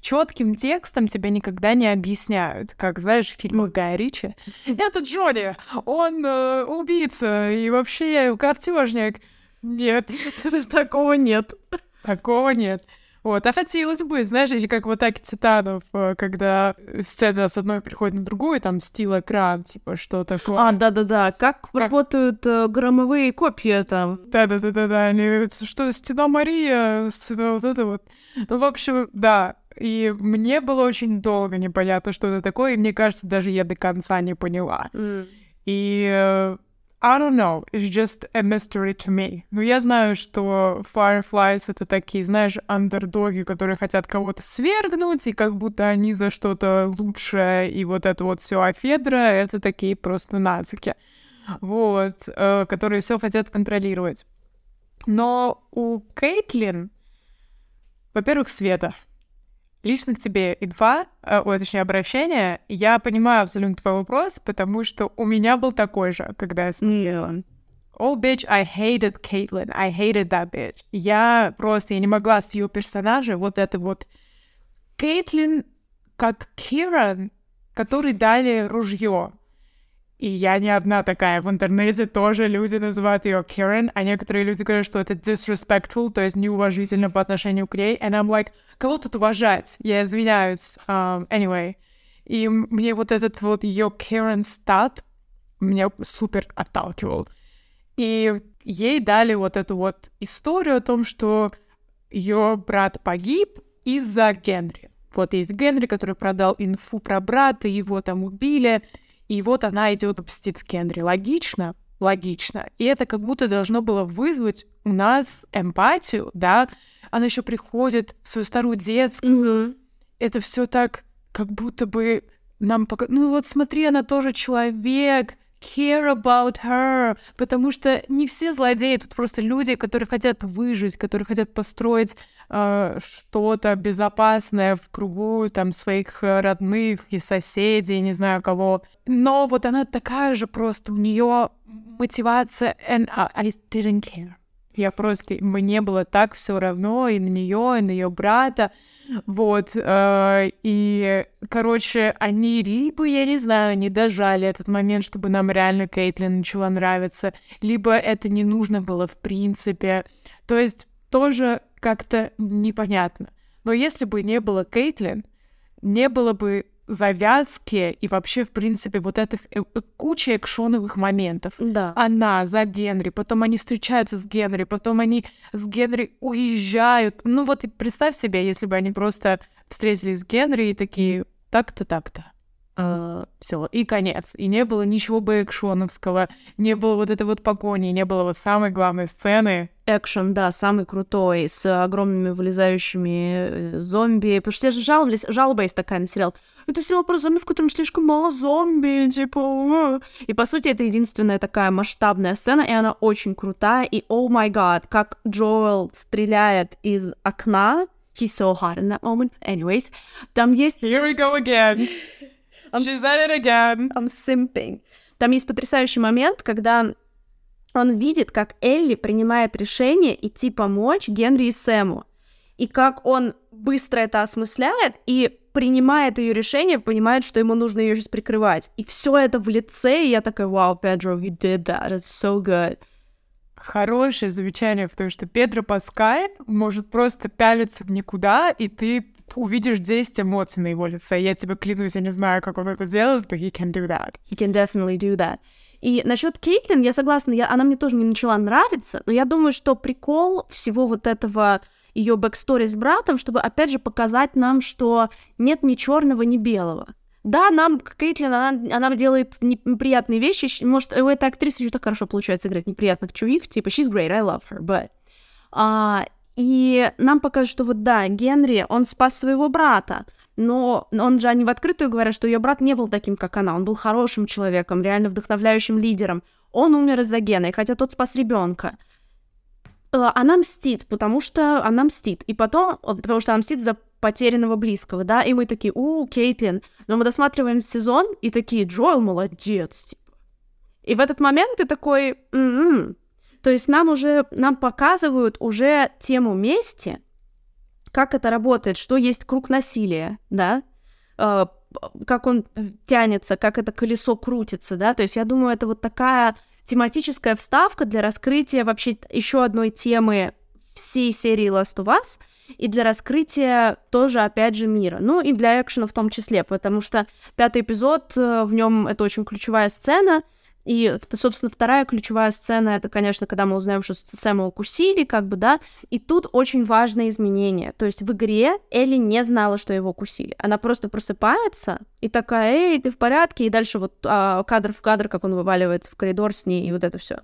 четким текстом тебя никогда не объясняют, как, знаешь, в фильмах Гая Ричи. Это Джонни, он э, убийца и вообще картежник. Нет, [LAUGHS] такого нет. Такого нет. Вот, а хотелось бы, знаешь, или как в «Атаке титанов», э, когда сцена с одной приходит на другую, там стил экран, типа, что такое. А, да-да-да, как, как... работают э, громовые копья там. Да-да-да-да, они, что, стена Мария, стена вот это вот. Ну, в общем, да, и мне было очень долго непонятно, что это такое, и мне кажется, даже я до конца не поняла. Mm. И э, I don't know, it's just a mystery to me. Но я знаю, что Fireflies — это такие, знаешь, андердоги, которые хотят кого-то свергнуть, и как будто они за что-то лучшее, и вот это вот все, а Федра — это такие просто нацики, вот, э, которые все хотят контролировать. Но у Кейтлин, во-первых, Света — лично к тебе инфа, э, ой, точнее, обращение. Я понимаю абсолютно твой вопрос, потому что у меня был такой же, когда я смотрела. Oh, bitch, I hated Caitlyn. I hated that bitch. Я просто, я не могла с ее персонажа вот это вот... Кейтлин как Киран, который дали ружье. И я не одна такая. В интернете тоже люди называют ее Karen, а некоторые люди говорят, что это disrespectful, то есть неуважительно по отношению к ней. And I'm like, кого тут уважать? Я извиняюсь. Um, anyway. И мне вот этот вот ее Karen стат меня супер отталкивал. И ей дали вот эту вот историю о том, что ее брат погиб из-за Генри. Вот есть Генри, который продал инфу про брата, его там убили, и вот она идет мстить Кендри. Логично? Логично. И это как будто должно было вызвать у нас эмпатию, да? Она еще приходит в свою старую детскую. Mm-hmm. Это все так, как будто бы нам пока... Ну вот смотри, она тоже человек, care about her, потому что не все злодеи, тут просто люди, которые хотят выжить, которые хотят построить э, что-то безопасное в кругу там своих э, родных и соседей, не знаю кого. Но вот она такая же просто, у нее мотивация, and I didn't care. Я просто, мне было так все равно и на нее, и на ее брата. Вот. Э, и, короче, они либо, я не знаю, не дожали этот момент, чтобы нам реально Кейтлин начала нравиться, либо это не нужно было в принципе. То есть тоже как-то непонятно. Но если бы не было Кейтлин, не было бы завязки и вообще, в принципе, вот этих э, куча экшоновых моментов. Да. Она за Генри, потом они встречаются с Генри, потом они с Генри уезжают. Ну вот представь себе, если бы они просто встретились с Генри и такие так-то, так-то. Uh, а, все, и конец. И не было ничего бы экшоновского, не было вот этой вот погони, не было вот самой главной сцены. Экшен, да, самый крутой, с огромными вылезающими э, зомби. Потому что все же жаловались, жалоба есть такая на сериал это сериал про зомби, в котором слишком мало зомби, типа... И, по сути, это единственная такая масштабная сцена, и она очень крутая, и, о май гад, как Джоэл стреляет из окна, he's so hot in that moment. Anyways, там есть... Here we go again. I'm, She said it again. I'm simping. Там есть потрясающий момент, когда он видит, как Элли принимает решение идти помочь Генри и Сэму. И как он быстро это осмысляет и принимает ее решение, понимает, что ему нужно ее сейчас прикрывать. И все это в лице, и я такая, вау, Педро, you did that, it's so good. Хорошее замечание, потому что Педро Паскаль может просто пялиться в никуда, и ты увидишь 10 эмоций на его лице. Я тебе клянусь, я не знаю, как он это делает, but he can do that. He can definitely do that. И насчет Кейтлин, я согласна, я, она мне тоже не начала нравиться, но я думаю, что прикол всего вот этого ее backstory с братом, чтобы опять же показать нам, что нет ни черного, ни белого. Да, нам Кэтлин, она, она делает неприятные вещи. Может, у этой актрисы еще так хорошо получается играть неприятных чувик, типа she's great, I love her, but... А, и нам покажут, что вот да, Генри, он спас своего брата, но он же, они в открытую говорят, что ее брат не был таким, как она, он был хорошим человеком, реально вдохновляющим лидером. Он умер из-за Генри, и хотя тот спас ребенка. Э, она мстит, потому что она мстит. И потом, потому что она мстит за потерянного близкого, да, и мы такие, у, Кейтлин. Но мы досматриваем сезон и такие, Джоэл молодец, типа. И в этот момент ты такой, м-м". то есть нам уже, нам показывают уже тему мести, как это работает, что есть круг насилия, да, э, как он тянется, как это колесо крутится, да, то есть я думаю, это вот такая тематическая вставка для раскрытия вообще еще одной темы всей серии Last of Us — и для раскрытия тоже, опять же, мира. Ну и для экшена в том числе, потому что пятый эпизод, э, в нем это очень ключевая сцена, и, собственно, вторая ключевая сцена, это, конечно, когда мы узнаем, что Сэма укусили, как бы, да, и тут очень важное изменение. То есть в игре Элли не знала, что его укусили. Она просто просыпается и такая, эй, ты в порядке? И дальше вот а, кадр в кадр, как он вываливается в коридор с ней, и вот это все.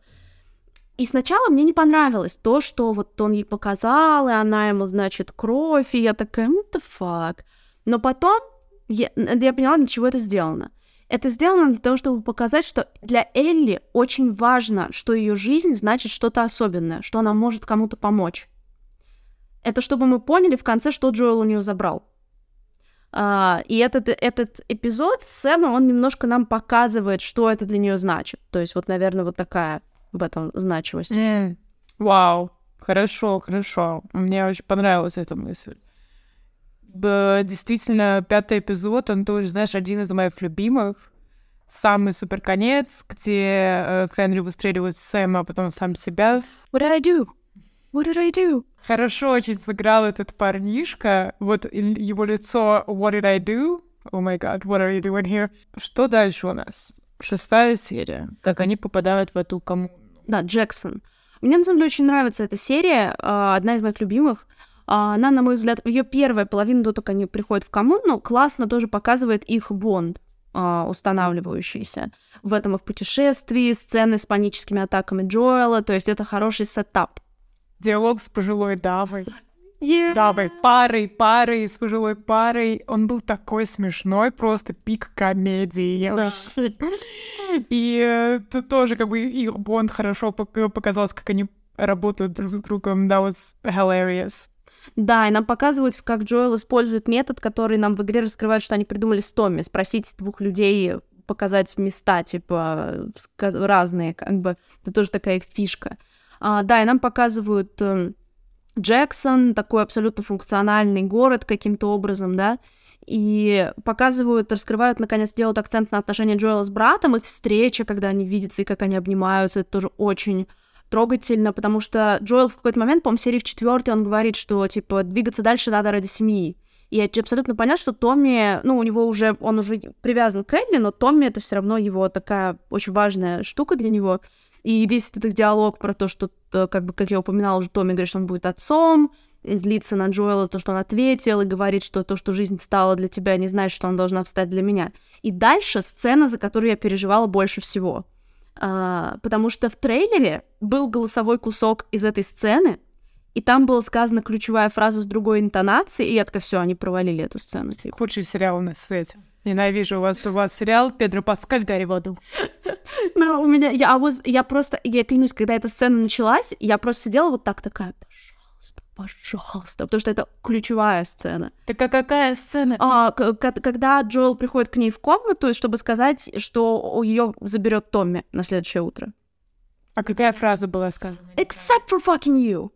И сначала мне не понравилось то, что вот он ей показал, и она ему, значит, кровь, и я такая, ну, the fuck. Но потом я, я поняла, для чего это сделано. Это сделано для того, чтобы показать, что для Элли очень важно, что ее жизнь значит что-то особенное, что она может кому-то помочь. Это чтобы мы поняли в конце, что Джоэл у нее забрал. Uh, и этот, этот эпизод с Сэмом, он немножко нам показывает, что это для нее значит. То есть вот, наверное, вот такая в этом значимость. Mm. Вау, хорошо, хорошо. Мне очень понравилась эта мысль. Действительно, пятый эпизод, он тоже, знаешь, один из моих любимых. Самый супер конец, где э, Хенри выстреливает Сэма, а потом сам себя. What did I do? What did I do? Хорошо очень сыграл этот парнишка. Вот его лицо What did I do? Oh my god, what are you doing here? Что дальше у нас? Шестая серия. Как они попадают в эту коммуну. Да, Джексон. Мне, на самом деле, очень нравится эта серия, а, одна из моих любимых. А, она, на мой взгляд, ее первая половина до того, как они приходят в коммуну, классно тоже показывает их бонд а, устанавливающийся. В этом их путешествии, сцены с паническими атаками Джоэла, то есть это хороший сетап. Диалог с пожилой дамой. Yeah. Давай, парой, парой, с пожилой парой. Он был такой смешной, просто пик комедии. Да. И э, тут тоже как бы их Бонд хорошо показалось, как они работают друг с другом. That was hilarious. Да, и нам показывают, как Джоэл использует метод, который нам в игре раскрывает, что они придумали с Томми. Спросить двух людей, показать места, типа, разные, как бы. Это тоже такая фишка. А, да, и нам показывают эм, Джексон, такой абсолютно функциональный город каким-то образом, да, и показывают, раскрывают, наконец, делают акцент на отношения Джоэла с братом, их встреча, когда они видятся и как они обнимаются, это тоже очень трогательно, потому что Джоэл в какой-то момент, по-моему, серии в четвертой он говорит, что, типа, двигаться дальше надо ради семьи. И я абсолютно понятно, что Томми, ну, у него уже, он уже привязан к Элли, но Томми это все равно его такая очень важная штука для него. И весь этот диалог про то, что, э, как бы, как я упоминала уже, Томми говорит, что он будет отцом, злится на Джоэла за то, что он ответил, и говорит, что то, что жизнь стала для тебя, не значит, что она должна встать для меня. И дальше сцена, за которую я переживала больше всего. А, потому что в трейлере был голосовой кусок из этой сцены, и там была сказана ключевая фраза с другой интонацией, и я такая, все, они провалили эту сцену. Типа. Худший сериал на свете. Ненавижу у вас, у вас сериал Педро Паскаль «Гарри в аду». [LAUGHS] Ну, у меня, я, was, я просто, я клянусь, когда эта сцена началась, я просто сидела вот так такая, пожалуйста, пожалуйста, потому что это ключевая сцена. Так а какая сцена? А, когда Джоэл приходит к ней в комнату, чтобы сказать, что ее заберет Томми на следующее утро. А какая фраза была сказана? Except for fucking you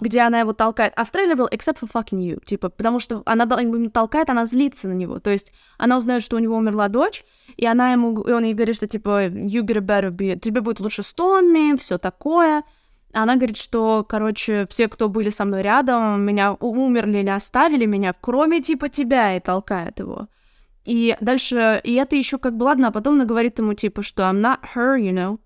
где она его толкает. А в трейлере был except for fucking you, типа, потому что она ему толкает, она злится на него. То есть она узнает, что у него умерла дочь, и она ему, и он ей говорит, что типа, you get better be, тебе будет лучше с Томми, все такое. Она говорит, что, короче, все, кто были со мной рядом, меня умерли или оставили меня, кроме типа тебя, и толкает его. И дальше, и это еще как бы ладно, а потом она говорит ему типа, что I'm not her, you know.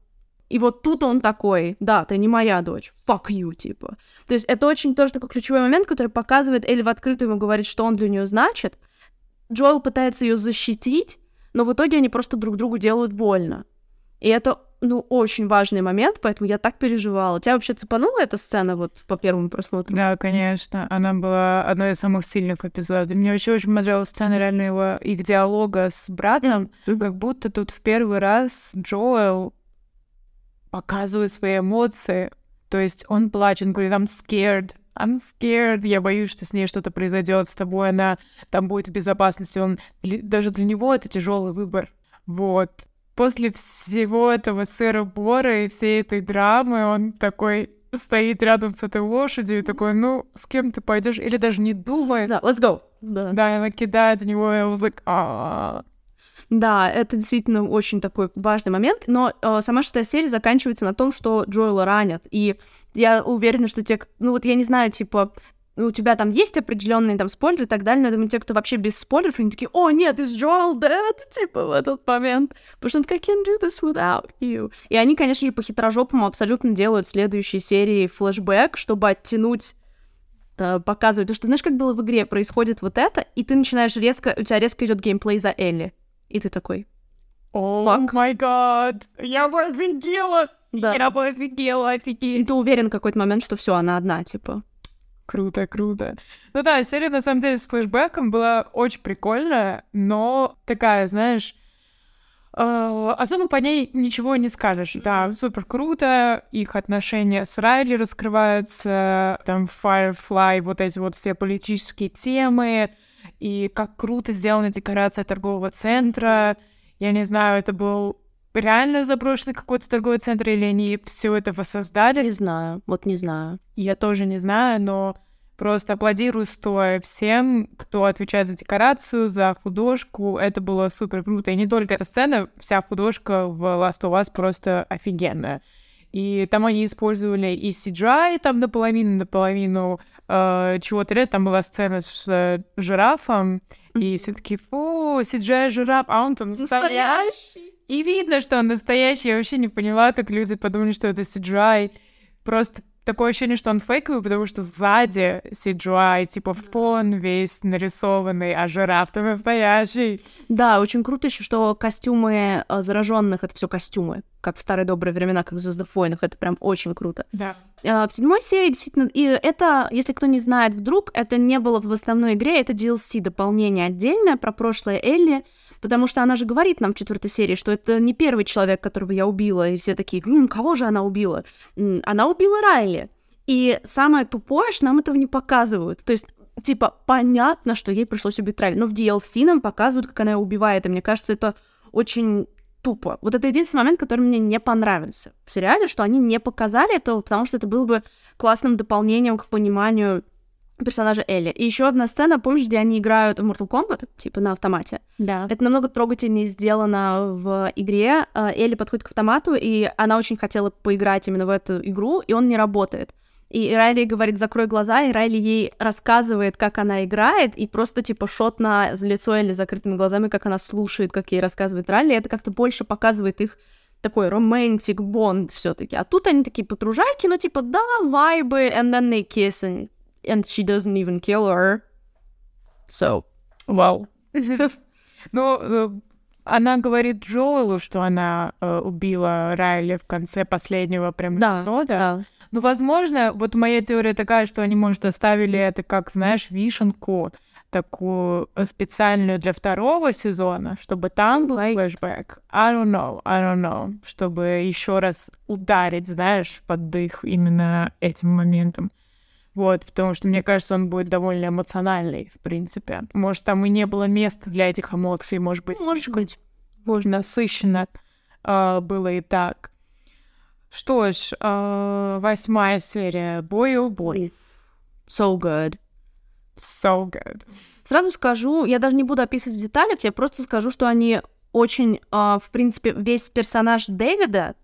И вот тут он такой, да, ты не моя дочь, fuck you, типа. То есть это очень тоже такой ключевой момент, который показывает, Элли в открытую ему говорит, что он для нее значит. Джоэл пытается ее защитить, но в итоге они просто друг другу делают больно. И это ну, очень важный момент, поэтому я так переживала. Тебя вообще цепанула эта сцена вот по первому просмотру? Да, конечно. Она была одной из самых сильных эпизодов. Мне вообще очень понравилась сцена реально его, их диалога с братом. Как будто тут в первый раз Джоэл показывает свои эмоции. То есть он плачет, он говорит, I'm scared, I'm scared, я боюсь, что с ней что-то произойдет с тобой, она там будет в безопасности. Он даже для него это тяжелый выбор. Вот после всего этого сэра Бора и всей этой драмы он такой стоит рядом с этой лошадью и такой, ну, с кем ты пойдешь? Или даже не думает. Да, let's go. Да, да она кидает в него, и was like, да, это действительно очень такой важный момент, но э, сама шестая серия заканчивается на том, что Джоэла ранят, и я уверена, что те, ну вот я не знаю, типа, ну, у тебя там есть определенные там спойлеры и так далее, но я думаю, те, кто вообще без спойлеров, они такие, о, нет, is Joel dead? Типа в этот момент. Потому что он такой, I can't do this without you. И они, конечно же, по хитрожопому абсолютно делают следующие серии флешбэк, чтобы оттянуть э, показывать. Потому что, знаешь, как было в игре, происходит вот это, и ты начинаешь резко, у тебя резко идет геймплей за Элли. И ты такой, о май гад, я бы офигела! Да. Я бы офигела, офигеть. Ты уверен в какой-то момент, что все, она одна, типа. Круто, круто. Ну да, серия на самом деле с флешбеком была очень прикольная, но такая, знаешь, э, особо по ней ничего не скажешь. Да, супер круто, их отношения с Райли раскрываются, там Firefly, вот эти вот все политические темы, и как круто сделана декорация торгового центра. Я не знаю, это был реально заброшенный какой-то торговый центр, или они все это воссоздали? Не знаю, вот не знаю. Я тоже не знаю, но просто аплодирую стоя всем, кто отвечает за декорацию, за художку. Это было супер круто. И не только эта сцена, вся художка в Last of Us просто офигенная. И там они использовали и CGI там наполовину, наполовину э, чего-то. Там была сцена с э, жирафом, и все таки фу, CGI жираф, а он там настоящий. И видно, что он настоящий. Я вообще не поняла, как люди подумали, что это CGI. Просто такое ощущение, что он фейковый, потому что сзади CGI, типа фон весь нарисованный, а жираф-то настоящий. Да, очень круто еще, что костюмы э, зараженных это все костюмы, как в старые добрые времена, как в Звездных войнах. Это прям очень круто. Да. Э, в седьмой серии действительно, и это, если кто не знает вдруг, это не было в основной игре, это DLC дополнение отдельное про прошлое Элли. Потому что она же говорит нам в четвертой серии, что это не первый человек, которого я убила, и все такие, М, кого же она убила? Она убила Райли. И самое тупое, что нам этого не показывают. То есть типа, понятно, что ей пришлось убить Райли, но в DLC нам показывают, как она ее убивает, и мне кажется, это очень тупо. Вот это единственный момент, который мне не понравился в сериале, что они не показали этого, потому что это было бы классным дополнением к пониманию персонажа Элли. И еще одна сцена, помнишь, где они играют в Mortal Kombat, типа на автомате? Да. Это намного трогательнее сделано в игре. Э, Элли подходит к автомату, и она очень хотела поиграть именно в эту игру, и он не работает. И Райли говорит, закрой глаза, и Райли ей рассказывает, как она играет, и просто типа шот на лицо Элли закрытыми глазами, как она слушает, как ей рассказывает Райли. Это как-то больше показывает их такой романтик бонд все таки А тут они такие подружайки, ну типа, да, вайбы, and then they kiss, and she doesn't even kill her. So, wow. [LAUGHS] Ну, э, она говорит Джоэлу, что она э, убила Райли в конце последнего прям да, эпизода. Да. Ну, возможно, вот моя теория такая, что они, может, оставили это как, знаешь, вишенку такую э, специальную для второго сезона, чтобы там был флешбэк. I don't know, I don't know. Чтобы еще раз ударить, знаешь, под дых именно этим моментом. Вот, потому что, мне кажется, он будет довольно эмоциональный, в принципе. Может, там и не было места для этих эмоций, может быть, может быть, может, насыщенно э, было и так. Что ж, э, восьмая серия. Бой о бой. So good. So good. Сразу скажу, я даже не буду описывать в деталях, я просто скажу, что они очень, э, в принципе, весь персонаж Дэвида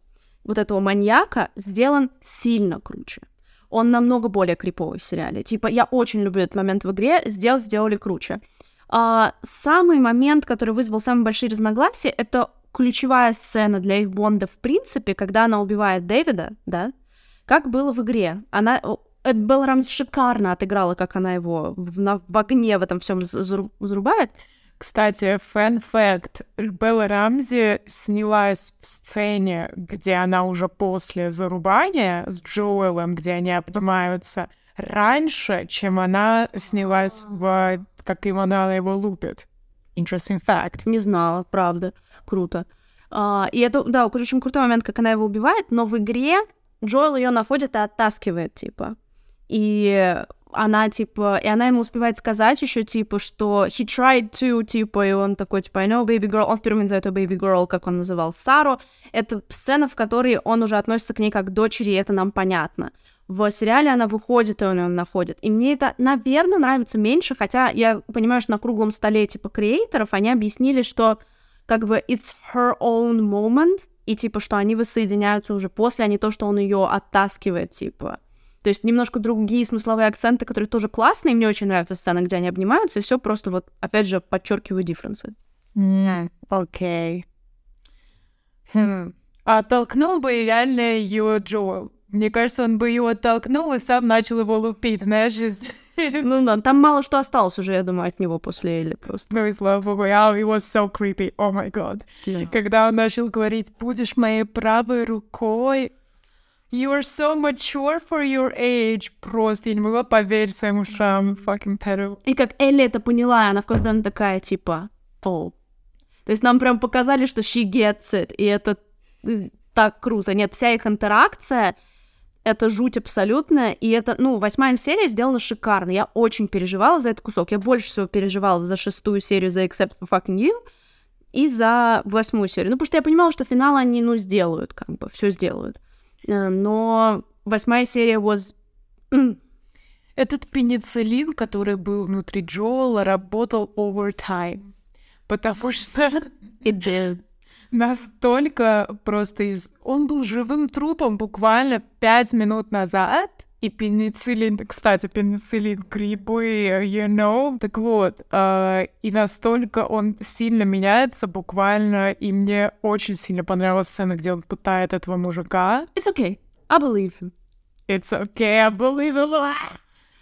вот этого маньяка сделан сильно круче. Он намного более криповый в сериале. Типа, я очень люблю этот момент в игре, сделал, сделали круче. А, самый момент, который вызвал самые большие разногласия, это ключевая сцена для их Бонда в принципе, когда она убивает Дэвида, да, как было в игре. Она Белла Рамзи шикарно отыграла, как она его в, на, в огне в этом всем зарубает. Кстати, фэн факт. Белла Рамзи снялась в сцене, где она уже после зарубания с Джоэлом, где они обнимаются, раньше, чем она снялась в как им она его лупит. Interesting fact. Не знала, правда. Круто. А, и это, да, очень крутой момент, как она его убивает, но в игре Джоэл ее находит и оттаскивает, типа. И она, типа, и она ему успевает сказать еще, типа, что he tried to, типа, и он такой, типа, I know baby girl, он впервые называет ее baby girl, как он называл Сару. Это сцена, в которой он уже относится к ней как к дочери, и это нам понятно. В сериале она выходит, и он ее находит. И мне это, наверное, нравится меньше, хотя я понимаю, что на круглом столе, типа, креаторов они объяснили, что, как бы, it's her own moment, и, типа, что они воссоединяются уже после, а не то, что он ее оттаскивает, типа. То есть немножко другие смысловые акценты, которые тоже классные. Мне очень нравятся сцены, где они обнимаются, и все просто вот, опять же, подчеркиваю дифференсы. Окей. Okay. Хм. А толкнул бы реально ее Джоэл. Мне кажется, он бы его оттолкнул и сам начал его лупить, знаешь, из... [LAUGHS] Ну да, там мало что осталось уже, я думаю, от него после Элли просто. Ну и слава богу, oh, it was so creepy, oh my god. Yeah. Когда он начал говорить, будешь моей правой рукой, You are so mature for your age. Просто я не могла поверить своим ушам, fucking pedo. И как Элли это поняла, она в какой-то такая, типа, о. То есть нам прям показали, что she gets it, и это э, так круто. Нет, вся их интеракция, это жуть абсолютная, и это, ну, восьмая серия сделана шикарно. Я очень переживала за этот кусок. Я больше всего переживала за шестую серию, за Except for Fucking You, и за восьмую серию. Ну, потому что я понимала, что финал они, ну, сделают, как бы, все сделают. Э, но восьмая серия was... Этот пенициллин, который был внутри Джоэла, работал overtime, потому что... [LAUGHS] It did. Настолько просто из... Он был живым трупом буквально пять минут назад, и пенициллин, кстати, пенициллин, грибы, you know, так вот, э, и настолько он сильно меняется буквально, и мне очень сильно понравилась сцена, где он пытает этого мужика. It's okay, I believe him. It's okay, I believe him.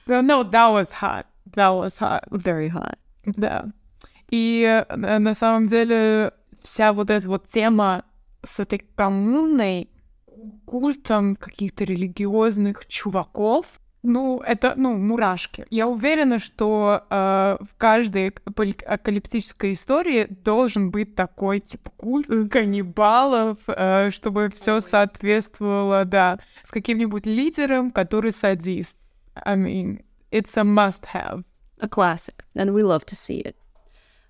No, no, that was hot. That was hot. Very hot. Да. И э, на самом деле вся вот эта вот тема с этой коммуной, культом каких-то религиозных чуваков. Ну, это, ну, мурашки. Я уверена, что э, в каждой апокалиптической истории должен быть такой, типа, культ каннибалов, э, чтобы все соответствовало, да, с каким-нибудь лидером, который садист. I mean, it's a must-have. A classic, and we love to see it.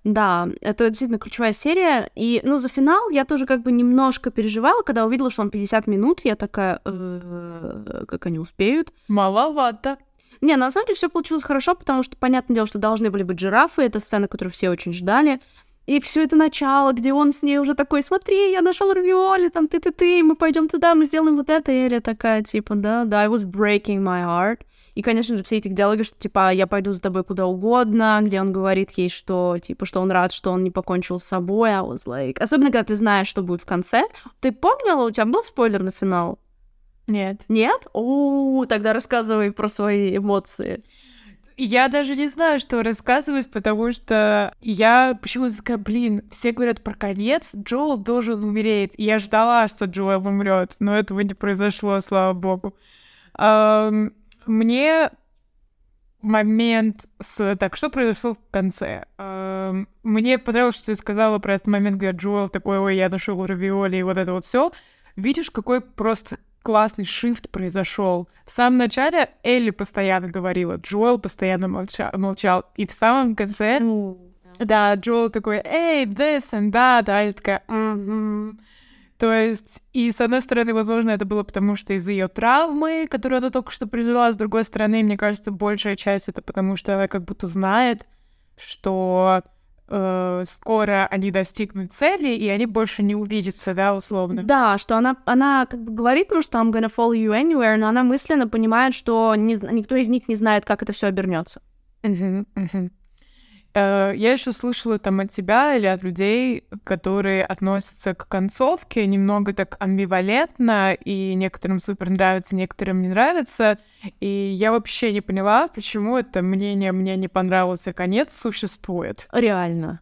Да, это действительно ключевая серия. И, ну, за финал я тоже как бы немножко переживала, когда увидела, что он 50 минут. Я такая, «Э, как они успеют? Маловато. Не, на самом деле все получилось хорошо, потому что, понятное дело, что должны были быть жирафы. Это сцена, которую все очень ждали. И все это начало, где он с ней уже такой, смотри, я нашел равиоли, там ты-ты-ты, мы пойдем туда, мы сделаем вот это. И Эля такая, типа, да, да, I was breaking my heart. И, конечно же, все эти диалоги, что, типа, я пойду за тобой куда угодно, где он говорит ей, что, типа, что он рад, что он не покончил с собой. I was like... Особенно, когда ты знаешь, что будет в конце. Ты помнила, у тебя был спойлер на финал? Нет. Нет? О, тогда рассказывай про свои эмоции. Я даже не знаю, что рассказывать, потому что я почему-то такая, блин, все говорят про конец, Джоэл должен умереть. И я ждала, что Джоэл умрет, но этого не произошло, слава богу. Um, мне момент с... Так, что произошло в конце? Эм, мне понравилось, что ты сказала про этот момент, где Джоэл такой, ой, я нашел равиоли и вот это вот все. Видишь, какой просто классный шифт произошел. В самом начале Элли постоянно говорила, Джоэл постоянно молчал, молчал. И в самом конце, да, Джоэл такой, эй, this and that, а я такая, mm-hmm. То есть, и с одной стороны, возможно, это было потому, что из-за ее травмы, которую она только что пережила, с другой стороны, мне кажется, большая часть это потому, что она как будто знает, что э, скоро они достигнут цели, и они больше не увидятся, да, условно. Да, что она, она как бы говорит, ну, что I'm gonna follow you anywhere, но она мысленно понимает, что не, никто из них не знает, как это все обернется. Uh-huh, uh-huh. Uh, я еще слышала там от тебя или от людей, которые относятся к концовке немного так амбивалентно, и некоторым супер нравится, некоторым не нравится. И я вообще не поняла, почему это мнение мне не понравился конец существует. Реально.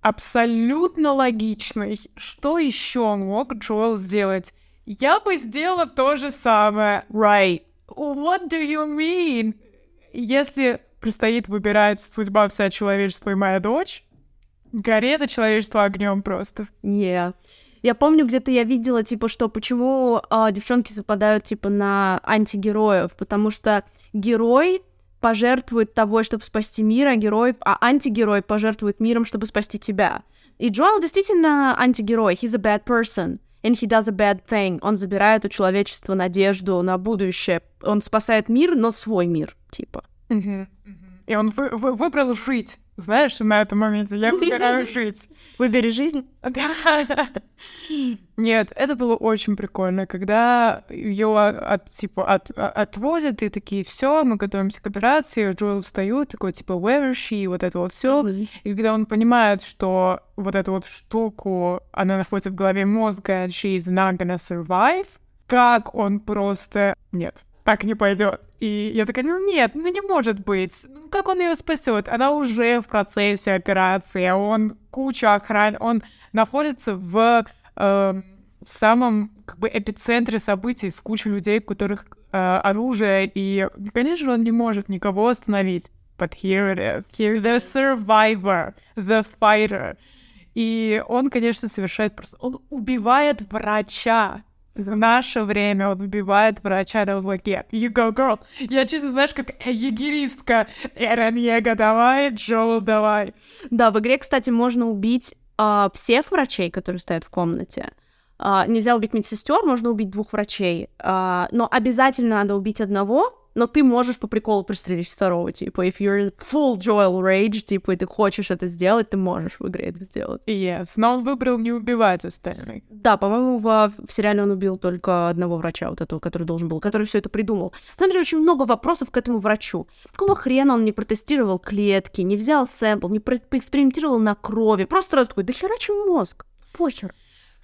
Абсолютно логичный. Что еще мог Джоэл сделать? Я бы сделала то же самое. Right. What do you mean? Если предстоит выбирать судьба вся человечества и моя дочь, гори это человечество огнем просто. Yeah. Я помню, где-то я видела, типа, что почему э, девчонки западают, типа, на антигероев, потому что герой пожертвует тобой, чтобы спасти мир, а герой, а антигерой пожертвует миром, чтобы спасти тебя. И Джоэл действительно антигерой, he's a bad person, and he does a bad thing. Он забирает у человечества надежду на будущее. Он спасает мир, но свой мир, типа. И он вы, вы, выбрал жить. Знаешь, на этом моменте я выбираю [LAUGHS] жить. Выбери жизнь? [LAUGHS] Да. Нет, это было очень прикольно, когда ее от, типа, от, отвозят, и такие, все, мы готовимся к операции, Джоэл встает, такой, типа, where is she, вот это вот все. И когда он понимает, что вот эту вот штуку, она находится в голове мозга, and she is not gonna survive, как он просто... Нет, так не пойдет. И я такая, ну нет, ну не может быть. Ну как он ее спасет? Она уже в процессе операции, а он куча охраны, он находится в э, самом как бы эпицентре событий с кучей людей, у которых э, оружие, и, конечно, он не может никого остановить. But here it is. Here the survivor, the fighter. И он, конечно, совершает просто... Он убивает врача в наше время он убивает врача, I was like, yeah, you go, girl. Я чисто, знаешь, как егеристка. Эрен Ега, давай, Джоэл, давай. Да, в игре, кстати, можно убить uh, всех врачей, которые стоят в комнате. Uh, нельзя убить медсестер, можно убить двух врачей. Uh, но обязательно надо убить одного, но ты можешь по приколу пристрелить второго, типа, if you're full Joel Rage, типа, и ты хочешь это сделать, ты можешь в игре это сделать. Yes, но он выбрал не убивать остальных. Да, по-моему, в, в сериале он убил только одного врача, вот этого, который должен был, который все это придумал. Там же очень много вопросов к этому врачу. Какого хрена он не протестировал клетки, не взял сэмпл, не поэкспериментировал на крови, просто раз такой, да херачим мозг, похер.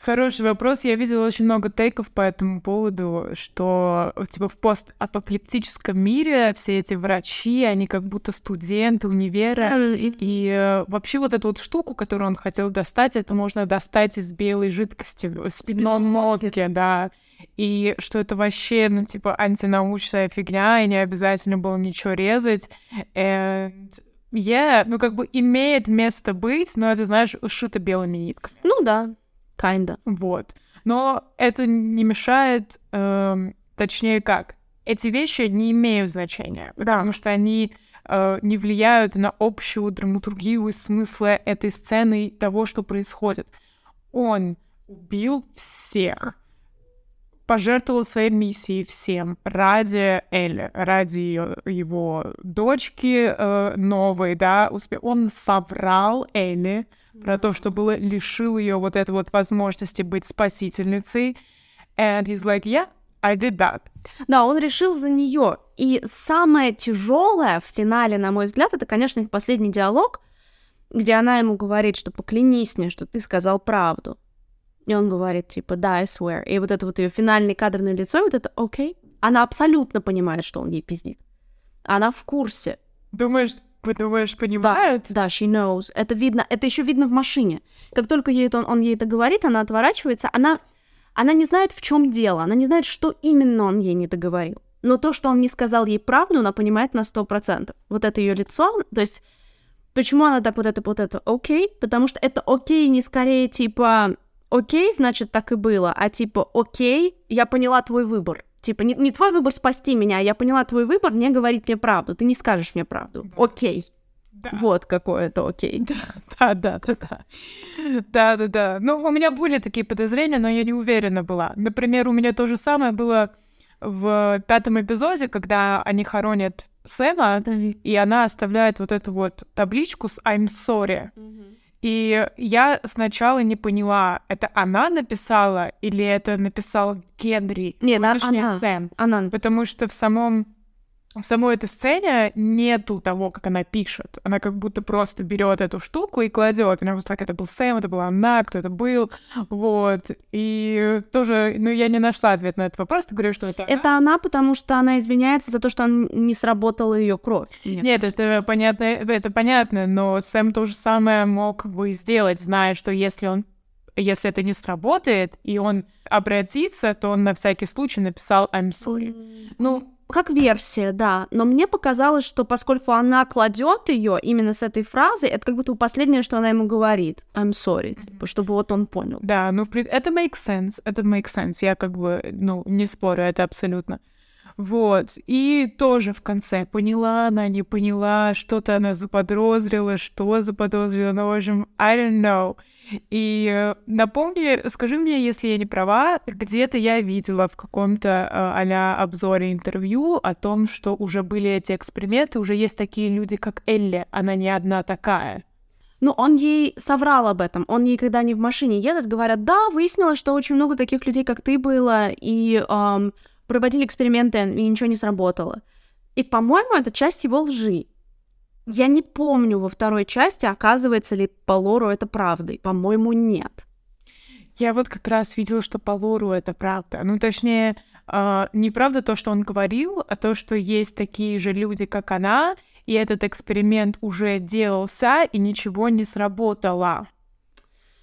Хороший вопрос. Я видела очень много тейков по этому поводу, что типа в постапокалиптическом мире все эти врачи, они как будто студенты универа. И, и э, вообще вот эту вот штуку, которую он хотел достать, это можно достать из белой жидкости в спинном мозге, да. И что это вообще, ну, типа, антинаучная фигня, и не обязательно было ничего резать. And yeah, ну, как бы имеет место быть, но это, знаешь, ушито белыми нитками. Ну да. Kinda. Вот. Но это не мешает, э, точнее как, эти вещи не имеют значения, потому что они э, не влияют на общую драматургию и смысла этой сцены того, что происходит. Он убил всех, пожертвовал своей миссией всем ради Элли, ради ее, его дочки э, новой, да, успе... он соврал Элли, про то, что было, лишил ее вот этой вот возможности быть спасительницей. And he's like, yeah, I did that. Да, он решил за нее. И самое тяжелое в финале, на мой взгляд, это, конечно, их последний диалог, где она ему говорит, что поклянись мне, что ты сказал правду. И он говорит, типа, да, I swear. И вот это вот ее финальный кадрное лицо, и вот это окей. Okay. Она абсолютно понимает, что он ей пиздит. Она в курсе. Думаешь, Думаешь, понимают? Да, да, she knows. Это видно, это еще видно в машине. Как только ей это, он, он ей это говорит, она отворачивается, она, она не знает, в чем дело, она не знает, что именно он ей не договорил. Но то, что он не сказал ей правду, она понимает на сто процентов. Вот это ее лицо, то есть почему она так вот это, вот это окей? Потому что это окей не скорее типа окей, значит так и было, а типа окей, я поняла твой выбор. Типа, не, не твой выбор спасти меня, я поняла твой выбор не говорить мне правду. Ты не скажешь мне правду. Да. Окей. Да. Вот какое это окей. Да, да, да, да. Да, да, да. Ну, у меня были такие подозрения, но я не уверена была. Например, у меня то же самое было в пятом эпизоде, когда они хоронят Сэма, и она оставляет вот эту вот табличку с I'm sorry. И я сначала не поняла, это она написала или это написал Генри? Нет, а- точнее, она. Сэм. Она Потому что в самом в самой этой сцене нету того, как она пишет. Она как будто просто берет эту штуку и кладет. Она просто так, это был Сэм, это была она, кто это был. Вот. И тоже, ну, я не нашла ответ на этот вопрос. Ты говоришь, что это она. Это она, потому что она извиняется за то, что не сработала ее кровь. Нет. Нет, это понятно, это понятно, но Сэм то же самое мог бы сделать, зная, что если он если это не сработает, и он обратится, то он на всякий случай написал I'm sorry. Ну, как версия, да. Но мне показалось, что поскольку она кладет ее именно с этой фразой, это как будто последнее, что она ему говорит. I'm sorry. типа, чтобы вот он понял. Да, ну, это makes sense, это makes sense, я как бы, ну, не спорю, это абсолютно. Вот, и тоже в конце, поняла она, не поняла, что-то она заподозрила, что заподозрила, ну, в общем, I don't know. И э, напомни, скажи мне, если я не права, где-то я видела в каком-то а обзоре интервью о том, что уже были эти эксперименты, уже есть такие люди, как Элли, она не одна такая. Ну, он ей соврал об этом. Он ей, когда они в машине едут, говорят, да, выяснилось, что очень много таких людей, как ты было, и ам, проводили эксперименты, и ничего не сработало. И, по-моему, это часть его лжи. Я не помню во второй части, оказывается ли по лору это правдой. По-моему, нет. Я вот как раз видела, что по лору это правда. Ну, точнее, а, не правда то, что он говорил, а то, что есть такие же люди, как она, и этот эксперимент уже делался, и ничего не сработало.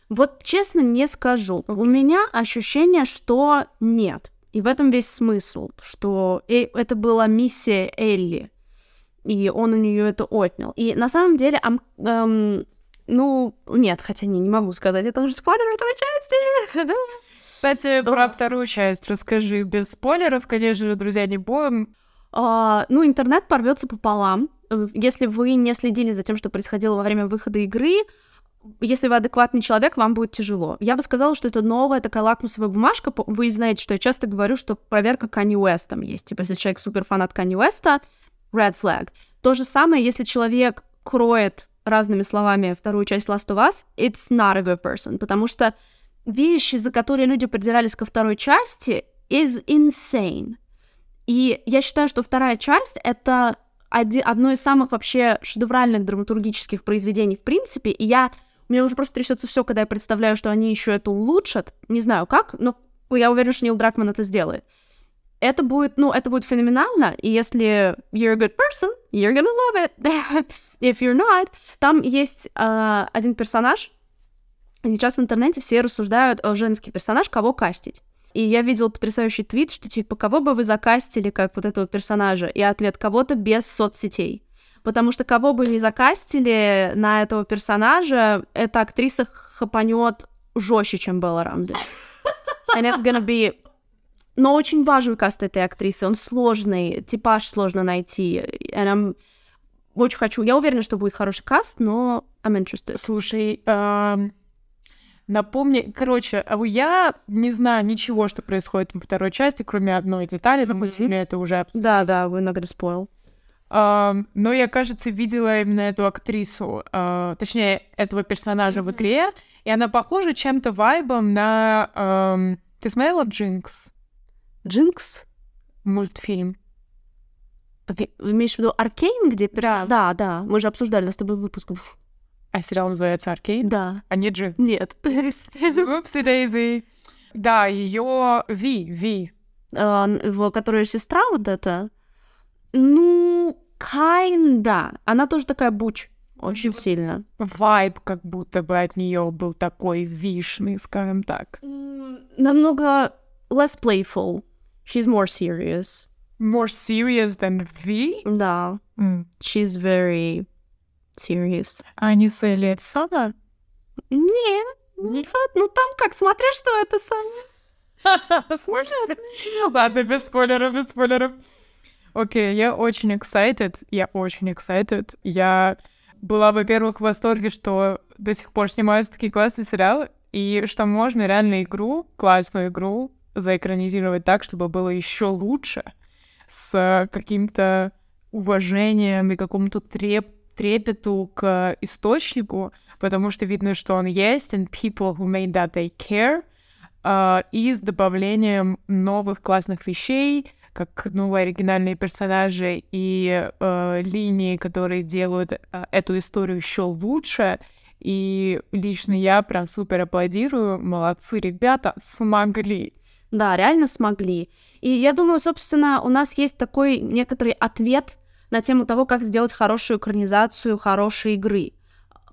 Вот честно не скажу. У меня ощущение, что нет. И в этом весь смысл, что э- это была миссия Элли, и он у нее это отнял. И на самом деле, ам- эм, ну, нет, хотя не, не могу сказать, это уже спойлер второй части. Кстати, про вторую часть расскажи. Без спойлеров, конечно же, друзья, не будем. А, ну, интернет порвется пополам. Э, Если вы не следили за тем, что происходило во время выхода игры, если вы адекватный человек, вам будет тяжело. Я бы сказала, что это новая такая лакмусовая бумажка. Вы знаете, что я часто говорю, что проверка Kanye West там есть. Типа, если человек супер фанат Kanye West, red flag. То же самое, если человек кроет разными словами вторую часть Last of Us, it's not a good person. Потому что вещи, за которые люди придирались ко второй части, is insane. И я считаю, что вторая часть — это оди- одно из самых вообще шедевральных драматургических произведений в принципе, и я... У меня уже просто трясется все, когда я представляю, что они еще это улучшат. Не знаю как, но я уверена, что Нил Дракман это сделает. Это будет, ну, это будет феноменально, и если you're a good person, you're gonna love it. [LAUGHS] If you're not, там есть э, один персонаж, Сейчас в интернете все рассуждают о женский персонаж, кого кастить. И я видела потрясающий твит, что типа, кого бы вы закастили как вот этого персонажа? И ответ кого-то без соцсетей. Потому что кого бы ни закастили на этого персонажа, эта актриса хапанет жестче, чем Белла Рамзи. [LAUGHS] And it's gonna be... Но очень важен каст этой актрисы, он сложный, типаж сложно найти. I'm... Очень хочу. Я уверена, что будет хороший каст, но I'm interested. Слушай, эм, напомни... Короче, а я не знаю ничего, что происходит во второй части, кроме одной детали, но мы Мгм. сегодня это уже обсудили. Да, да, not gonna spoil. Ам, но я, кажется, видела именно эту актрису, а, точнее, этого персонажа в игре, и она похожа чем-то вайбом на... Ты смотрела Джинкс? Джинкс? Мультфильм. Вы имеешь в виду Аркейн, где перса- Да. Да, да, мы же обсуждали нас с тобой выпуск. А сериал называется Аркейн, Да. а не Джинкс. Нет. Упси Дейзи. Да, ее Ви, Ви. А, Его, которая сестра вот эта, ну, kinda. Она тоже такая буч. Очень сильно. Вайб как будто бы от нее был такой вишный, скажем так. Намного less playful. She's more serious. More serious than Ви? Да. She's very serious. А не с Элли Эдсона? Нет. Не- Ну там как, смотря что это. Слушайте. [LAUGHS] Ладно, без спойлеров, без спойлеров. Окей, я очень excited, я очень excited. Я была, во-первых, в восторге, что до сих пор снимаются такие классные сериалы, и что можно реально игру, классную игру, заэкранизировать так, чтобы было еще лучше, с каким-то уважением и какому-то треп трепету к источнику, потому что видно, что он есть, and people who made that they care, uh, и с добавлением новых классных вещей, как новые оригинальные персонажи и uh, линии, которые делают uh, эту историю еще лучше. И лично я прям супер аплодирую. Молодцы, ребята, смогли. Да, реально смогли. И я думаю, собственно, у нас есть такой некоторый ответ на тему того, как сделать хорошую экранизацию хорошей игры.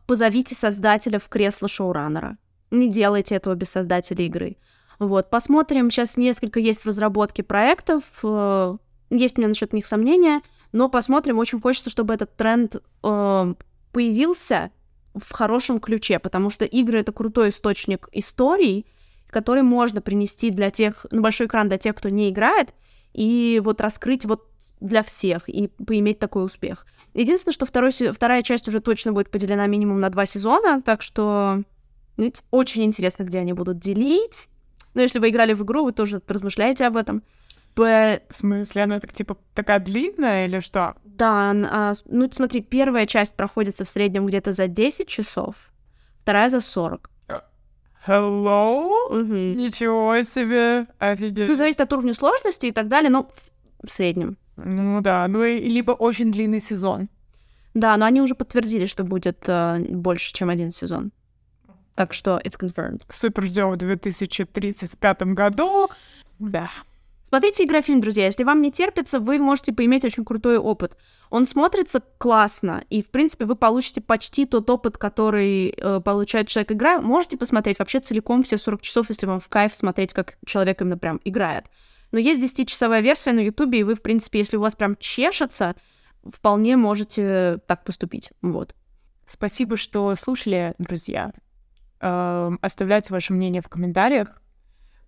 Позовите создателя в кресло шоураннера. Не делайте этого без создателя игры. Вот, посмотрим. Сейчас несколько есть в разработке проектов. Э, есть у меня насчет них сомнения, но посмотрим. Очень хочется, чтобы этот тренд э, появился в хорошем ключе, потому что игры это крутой источник историй, который можно принести для тех, на большой экран для тех, кто не играет, и вот раскрыть вот для всех и поиметь такой успех. Единственное, что второй, вторая часть уже точно будет поделена минимум на два сезона, так что видите, очень интересно, где они будут делить. Но если вы играли в игру, вы тоже размышляете об этом. But... В смысле, она так, типа, такая длинная или что? Да, а, ну смотри, первая часть проходится в среднем где-то за 10 часов, вторая за 40. Hello? Угу. Ничего себе, офигеть. Ну, зависит от уровня сложности и так далее, но в среднем. Ну да, ну и либо очень длинный сезон. Да, но они уже подтвердили, что будет э, больше, чем один сезон. Так что it's confirmed. Супер ждем в 2035 году. Да. Смотрите игрофильм, друзья. Если вам не терпится, вы можете поиметь очень крутой опыт. Он смотрится классно, и, в принципе, вы получите почти тот опыт, который э, получает человек играя. Можете посмотреть вообще целиком все 40 часов, если вам в кайф смотреть, как человек именно прям играет. Но есть 10-часовая версия на Ютубе, и вы, в принципе, если у вас прям чешется, вполне можете так поступить. Вот. Спасибо, что слушали, друзья. Эм, оставляйте ваше мнение в комментариях.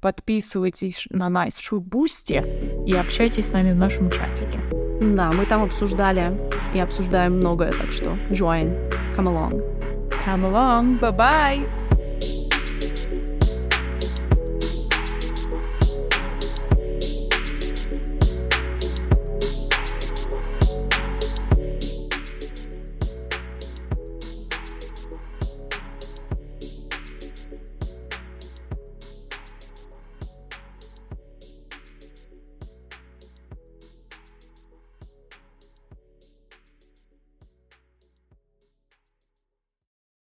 Подписывайтесь на Nice Shoe Boosty и общайтесь с нами в нашем чатике. Да, мы там обсуждали и обсуждаем многое, так что join, come along. Come along, bye-bye!